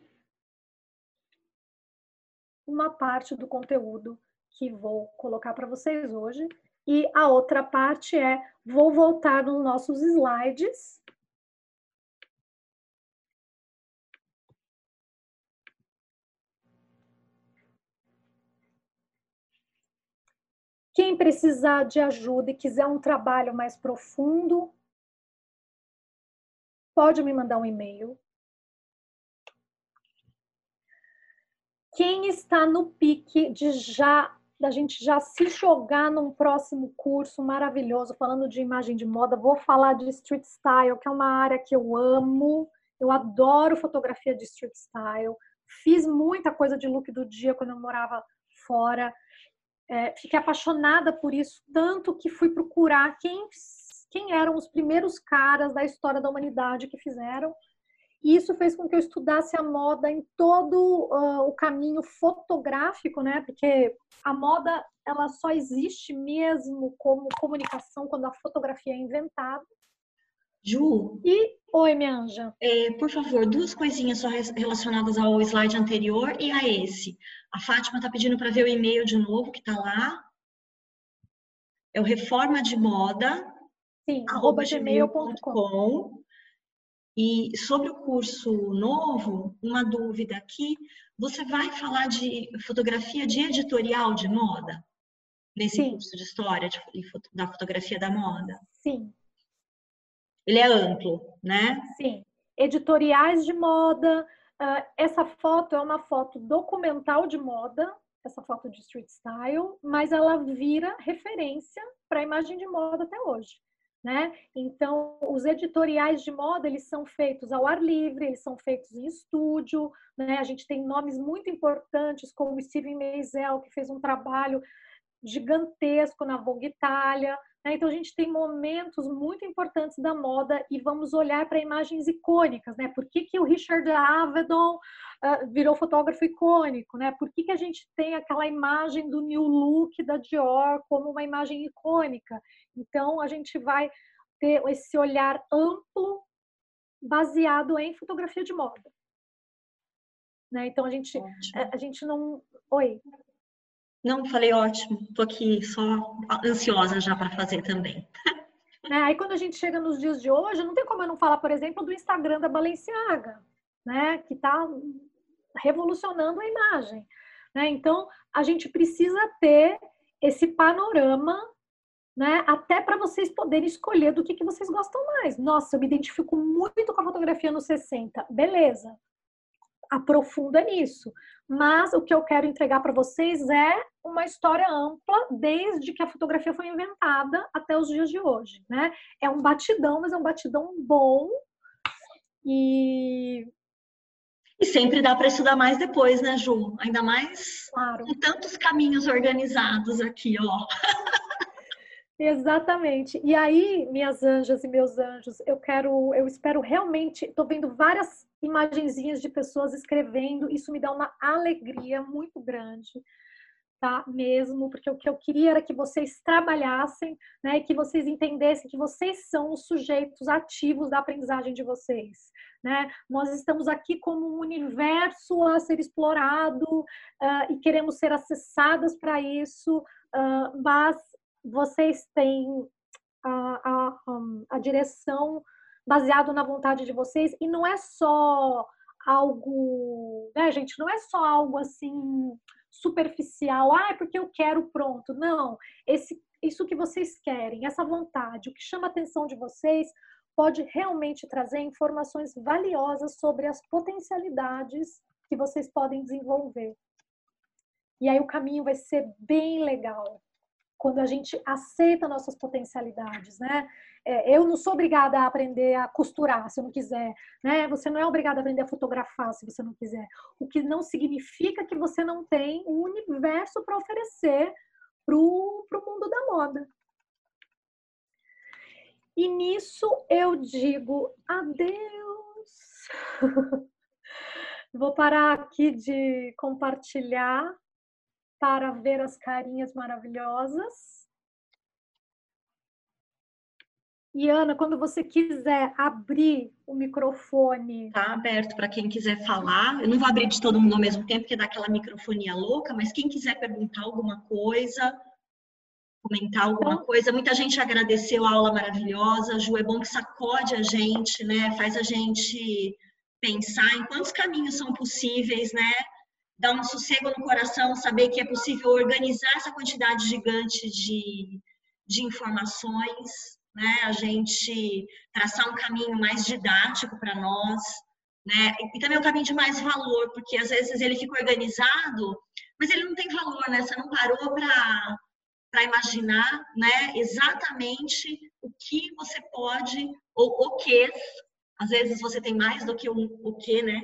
uma parte do conteúdo que vou colocar para vocês hoje, e a outra parte é, vou voltar nos nossos slides. Quem precisar de ajuda e quiser um trabalho mais profundo, pode me mandar um e-mail. Quem está no pique de já da gente já se jogar num próximo curso maravilhoso, falando de imagem de moda. Vou falar de street style, que é uma área que eu amo. Eu adoro fotografia de street style. Fiz muita coisa de look do dia quando eu morava fora. É, fiquei apaixonada por isso, tanto que fui procurar quem, quem eram os primeiros caras da história da humanidade que fizeram. E isso fez com que eu estudasse a moda em todo uh, o caminho fotográfico, né? Porque a moda ela só existe mesmo como comunicação quando a fotografia é inventada.
Ju.
E oi, minha anja.
É, por favor, duas coisinhas só relacionadas ao slide anterior e a esse. A Fátima está pedindo para ver o e-mail de novo que está lá. É o reforma de moda.
Sim, arroba gmail.com.
E sobre o curso novo, uma dúvida aqui, você vai falar de fotografia de editorial de moda? Nesse Sim. curso de história de, da fotografia da moda?
Sim.
Ele é amplo, né?
Sim. Editoriais de moda. Uh, essa foto é uma foto documental de moda, essa foto de street style, mas ela vira referência para a imagem de moda até hoje né? Então, os editoriais de moda, eles são feitos ao ar livre, eles são feitos em estúdio, né? A gente tem nomes muito importantes como Steven Meisel, que fez um trabalho gigantesco na Vogue Itália? Então, a gente tem momentos muito importantes da moda e vamos olhar para imagens icônicas, né? Por que, que o Richard Avedon uh, virou fotógrafo icônico, né? Por que, que a gente tem aquela imagem do New Look da Dior como uma imagem icônica? Então, a gente vai ter esse olhar amplo baseado em fotografia de moda. Né? Então, a gente, a, a gente não. Oi.
Não, falei ótimo. Estou aqui só ansiosa já para fazer também. [LAUGHS]
É, aí quando a gente chega nos dias de hoje, não tem como eu não falar, por exemplo, do Instagram da Balenciaga, né? Que está revolucionando a imagem. Né? Então, a gente precisa ter esse panorama né? Até para vocês poderem escolher do que, que vocês gostam mais. Nossa, eu me identifico muito com a fotografia nos 60. Beleza. Aprofunda nisso. Mas o que eu quero entregar para vocês é uma história ampla, desde que a fotografia foi inventada até os dias de hoje, né? É um batidão, mas é um batidão bom. E
e sempre dá para estudar mais depois, né, Ju? Ainda mais claro. com tantos caminhos organizados aqui, ó. [LAUGHS]
Exatamente. E aí, minhas anjas e meus anjos, eu quero, eu espero realmente, estou vendo várias imagenzinhas de pessoas escrevendo, isso me dá uma alegria muito grande, tá? Mesmo, porque o que eu queria era que vocês trabalhassem, né, e que vocês entendessem que vocês são os sujeitos ativos da aprendizagem de vocês, né? Nós estamos aqui como um universo a ser explorado uh, e queremos ser acessadas para isso, uh, mas vocês têm a, a, a direção baseado na vontade de vocês e não é só algo, né, gente? Não é só algo assim superficial, ah, é porque eu quero pronto. Não, esse, isso que vocês querem, essa vontade, o que chama a atenção de vocês pode realmente trazer informações valiosas sobre as potencialidades que vocês podem desenvolver. E aí o caminho vai ser bem legal quando a gente aceita nossas potencialidades, né? É, eu não sou obrigada a aprender a costurar se eu não quiser, né? Você não é obrigada a aprender a fotografar se você não quiser. O que não significa que você não tem um universo para oferecer para o mundo da moda. E nisso eu digo adeus. [LAUGHS] Vou parar aqui de compartilhar para ver as carinhas maravilhosas. E Ana, quando você quiser abrir o microfone.
Está aberto para quem quiser falar. Eu não vou abrir de todo mundo ao mesmo tempo, porque dá aquela microfonia louca, mas quem quiser perguntar alguma coisa, comentar alguma então, coisa. Muita gente agradeceu a aula maravilhosa. Ju, é bom que sacode a gente, né? Faz a gente pensar em quantos caminhos são possíveis, né? Dá um sossego no coração saber que é possível organizar essa quantidade gigante de, de informações, né? A gente traçar um caminho mais didático para nós, né? E também um caminho de mais valor, porque às vezes ele fica organizado, mas ele não tem valor, né? Você não parou para para imaginar, né, exatamente o que você pode ou o que às vezes você tem mais do que um, o que, né?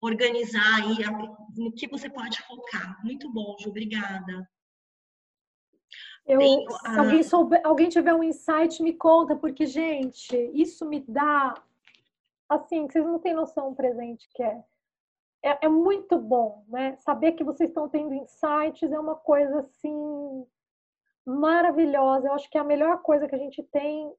Organizar aí no que você pode focar. Muito bom, Ju, obrigada.
Eu, se alguém, souber, alguém tiver um insight, me conta, porque, gente, isso me dá assim, vocês não têm noção do presente que é. é. É muito bom, né? Saber que vocês estão tendo insights é uma coisa assim maravilhosa. Eu acho que é a melhor coisa que a gente tem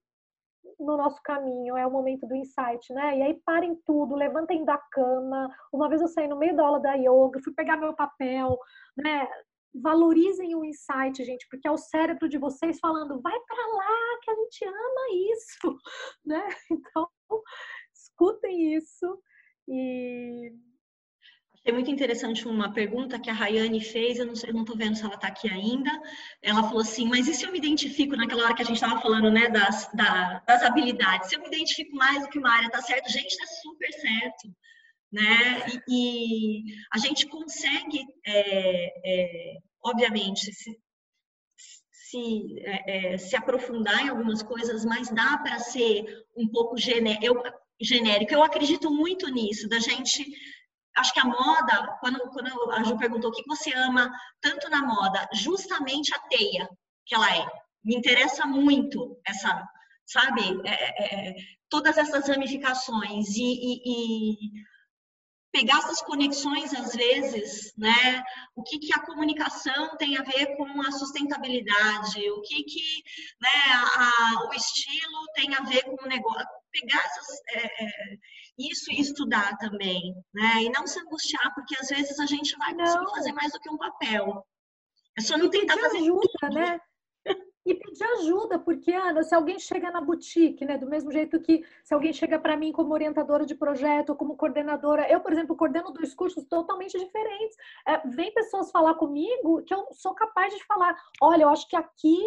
no nosso caminho, é o momento do insight, né? E aí parem tudo, levantem da cama. Uma vez eu saí no meio da aula da yoga, fui pegar meu papel, né? Valorizem o insight, gente, porque é o cérebro de vocês falando, vai para lá que a gente ama isso, [LAUGHS] né? Então, escutem isso e
Achei muito interessante uma pergunta que a Rayane fez, eu não tô vendo se ela está aqui ainda. Ela falou assim, mas e se eu me identifico naquela hora que a gente estava falando, né, das, da, das habilidades? Se eu me identifico mais do que uma área, tá certo? Gente, tá super certo, né? E, e a gente consegue, é, é, obviamente, se, se, é, é se aprofundar em algumas coisas, mas dá para ser um pouco genérico. Eu, genérico. Eu acredito muito nisso, da gente acho que a moda, quando, quando a Ju perguntou o que você ama tanto na moda, justamente a teia que ela é. Me interessa muito essa, sabe, é, é, é todas essas ramificações e, e, e, pegar essas conexões às vezes, né? O que, que a comunicação tem a ver com a sustentabilidade, o que, que né, a, o estilo tem a ver com o negócio. Pegar essas, é, é isso e estudar também, né? E não se angustiar, porque às vezes a gente vai conseguir não. fazer mais do que um papel. É só não tentar fazer
ajuda, tudo. né? E pedir ajuda, porque, Ana, se alguém chega na boutique, né, do mesmo jeito que se alguém chega para mim como orientadora de projeto, como coordenadora, eu, por exemplo, coordeno dois cursos totalmente diferentes. É, vem pessoas falar comigo que eu sou capaz de falar: olha, eu acho que aqui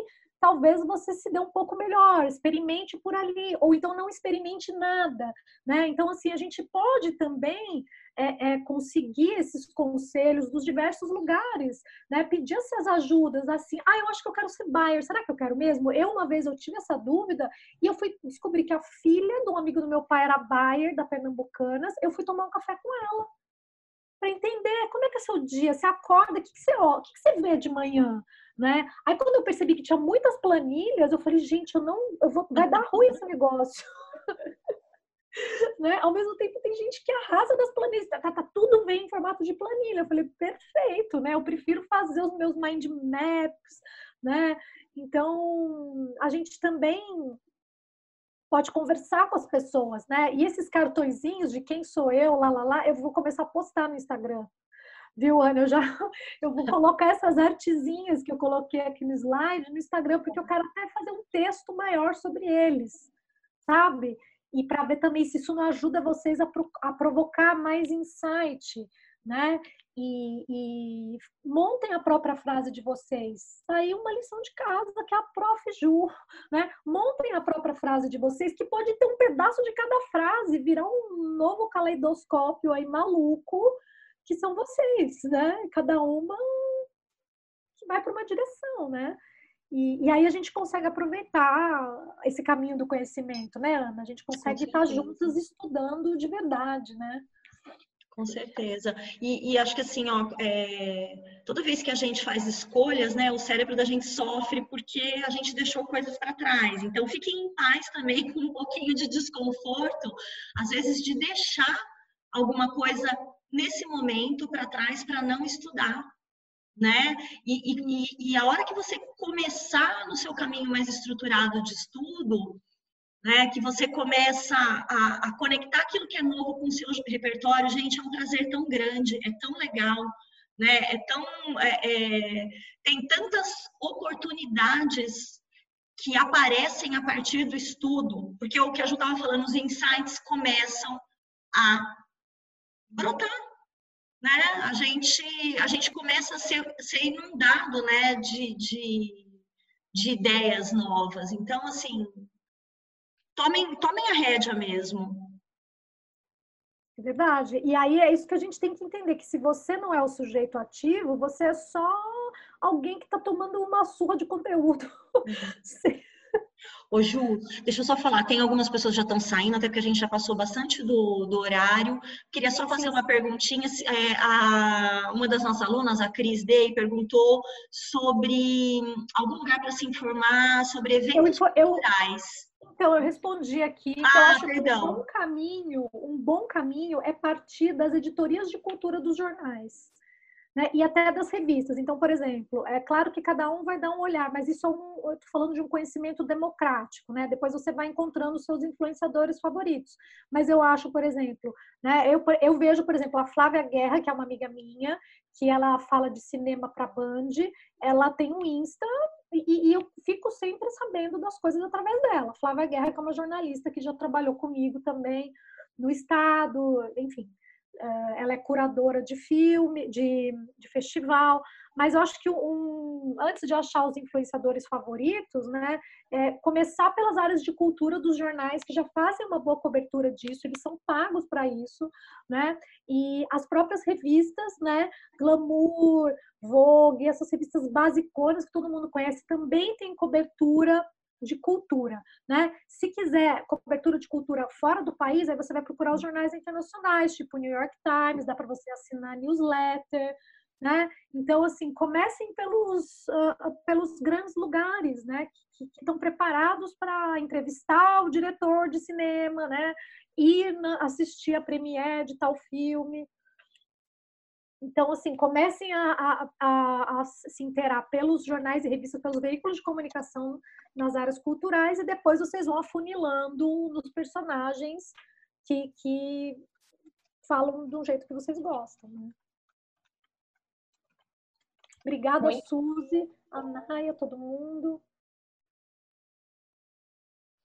talvez você se dê um pouco melhor, experimente por ali, ou então não experimente nada, né? Então, assim, a gente pode também é, é, conseguir esses conselhos dos diversos lugares, né? Pedir essas ajudas, assim, ah, eu acho que eu quero ser buyer, será que eu quero mesmo? Eu, uma vez, eu tive essa dúvida e eu fui descobrir que a filha de um amigo do meu pai era buyer da Pernambucanas, eu fui tomar um café com ela para entender como é que é seu dia, você acorda, o que, que, você, que, que você vê de manhã, né? Aí quando eu percebi que tinha muitas planilhas, eu falei, gente, eu não, eu vou, vai dar ruim esse negócio. [LAUGHS] né? Ao mesmo tempo tem gente que arrasa das planilhas, tá, tá, tá, tudo bem em formato de planilha. Eu falei, perfeito, né? Eu prefiro fazer os meus mind maps, né? Então, a gente também pode conversar com as pessoas, né? E esses cartõezinhos de quem sou eu, lá, lá, lá, eu vou começar a postar no Instagram. Viu, Ana? Eu já [LAUGHS] eu vou colocar essas artezinhas que eu coloquei aqui no slide no Instagram, porque eu quero até fazer um texto maior sobre eles, sabe? E para ver também se isso não ajuda vocês a, pro, a provocar mais insight, né? e, e, montem a própria frase de vocês. Tá aí uma lição de casa que é a Prof. Ju, né? Montem a própria frase de vocês, que pode ter um pedaço de cada frase, virar um novo caleidoscópio aí maluco, que são vocês, né? Cada uma que vai para uma direção, né? E, e, aí a gente consegue aproveitar esse caminho do conhecimento, né, Ana? A gente consegue estar juntas estudando de verdade, né?
Com certeza. E, e, acho que assim, ó, é, toda vez que a gente faz escolhas, né, o cérebro da gente sofre porque a gente deixou coisas para trás. Então, fiquem em paz também [LAUGHS] com um pouquinho de desconforto, às vezes de deixar alguma coisa nesse momento para trás para não estudar, né? E, e, e a hora que você começar no seu caminho mais estruturado de estudo, né, que você começa a, a, conectar aquilo que é novo com o seu repertório, gente, é um prazer tão grande, é tão legal, né, é tão, é, é, tem tantas oportunidades que aparecem a partir do estudo, porque o que a Ju estava falando, os insights começam a brotar, né, a gente, a gente começa a ser, ser inundado, né, de, de, de ideias novas, então, assim, tomem, tomem a rédea mesmo.
É verdade. E aí é isso que a gente tem que entender, que se você não é o sujeito ativo, você é só alguém que está tomando uma surra de conteúdo.
Uhum. [LAUGHS] Ô Ju, deixa eu só falar, tem algumas pessoas que já estão saindo, até porque a gente já passou bastante do, do horário. Queria só fazer uma perguntinha. É, a, uma das nossas alunas, a Cris Day, perguntou sobre algum lugar para se informar sobre eventos eu, culturais.
Então, eu respondi aqui que ah, eu acho perdão. que um bom caminho, um bom caminho é partir das editorias de cultura dos jornais né? e até das revistas. Então, por exemplo, é claro que cada um vai dar um olhar, mas isso é um, eu estou falando de um conhecimento democrático, né? Depois você vai encontrando os seus influenciadores favoritos. Mas eu acho, por exemplo, né? Eu, eu vejo, por exemplo, a Flávia Guerra, que é uma amiga minha, que ela fala de cinema para Band, ela tem um Insta e, e, eu fico sempre sabendo das coisas através dela. Flávia Guerra, que é uma jornalista que já trabalhou comigo também no Estado, enfim. Eh, ela é curadora de filme, de, de festival, mas eu acho que um, antes de achar os influenciadores favoritos, né, é começar pelas áreas de cultura dos jornais que já fazem uma boa cobertura disso, eles são pagos para isso, né, e as próprias revistas, né, Glamour, Vogue, essas revistas basiconas que todo mundo conhece também têm cobertura de cultura, né? Se quiser cobertura de cultura fora do país, aí você vai procurar os jornais internacionais, tipo New York Times, dá para você assinar newsletter, né? Então, assim, comecem pelos, uh, pelos grandes lugares, né? Que, estão preparados para entrevistar o diretor de cinema, né? Ir assistir a premiere de tal filme. Então, assim, comecem a, a, a, a, se inteirar pelos jornais e revistas, pelos veículos de comunicação nas áreas culturais e depois vocês vão afunilando nos personagens que, que falam de um jeito que vocês gostam. Né? Obrigada, Muito. Suzy, a Naya, todo mundo.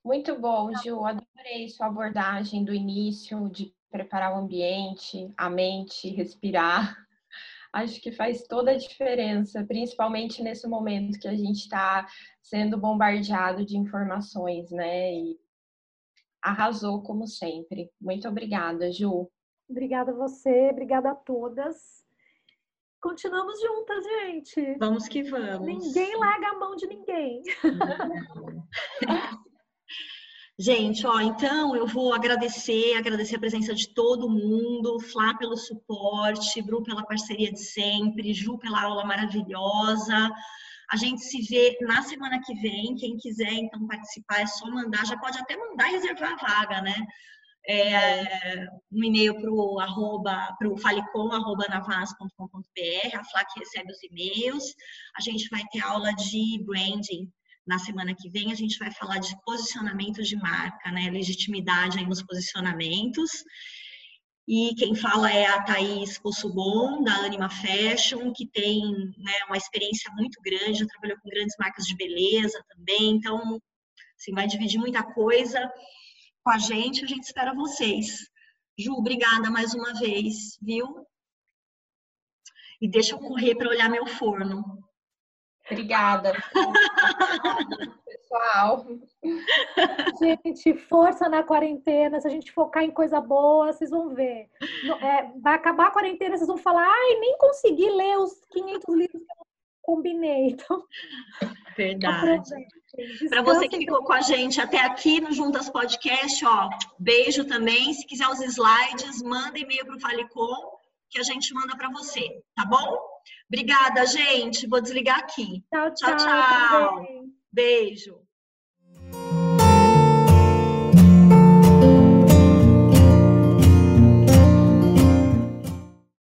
Muito bom, Gil. Adorei sua abordagem do início, de preparar o ambiente, a mente, respirar acho que faz toda a diferença, principalmente nesse momento que a gente está sendo bombardeado de informações, né? E arrasou como sempre. Muito obrigada, Ju.
Obrigada a você, obrigada a todas. Continuamos juntas, gente.
Vamos que vamos.
Ninguém larga a mão de ninguém. [LAUGHS]
Gente, ó, então eu vou agradecer, agradecer a presença de todo mundo, Flá pelo suporte, Bru pela parceria de sempre, Ju pela aula maravilhosa. A gente se vê na semana que vem. Quem quiser então participar é só mandar, já pode até mandar e reservar a vaga, né? É, um e-mail para o arroba, para o falecom, arroba navas.com.br, a Flá que recebe os e-mails. A gente vai ter aula de branding na semana que vem a gente vai falar de posicionamento de marca, né? Legitimidade aí nos posicionamentos. E quem fala é a Thaís Possubon, da Anima Fashion, que tem né, uma experiência muito grande, já trabalhou com grandes marcas de beleza também. Então, assim, vai dividir muita coisa com a gente. A gente espera vocês. Ju, obrigada mais uma vez, viu? E deixa eu correr para olhar meu forno.
Obrigada. Pessoal.
Gente, força na quarentena. Se a gente focar em coisa boa, vocês vão ver. É, vai acabar a quarentena, vocês vão falar, ai, nem consegui ler os 500 livros que eu combinei. Então,
Verdade. Para você que ficou com a gente até aqui no Juntas Podcast, ó, beijo também. Se quiser os slides, manda e-mail para o Falecom que a gente manda para você, tá bom? Obrigada, gente. Vou desligar aqui.
Tchau, tchau. tchau, tchau.
Beijo.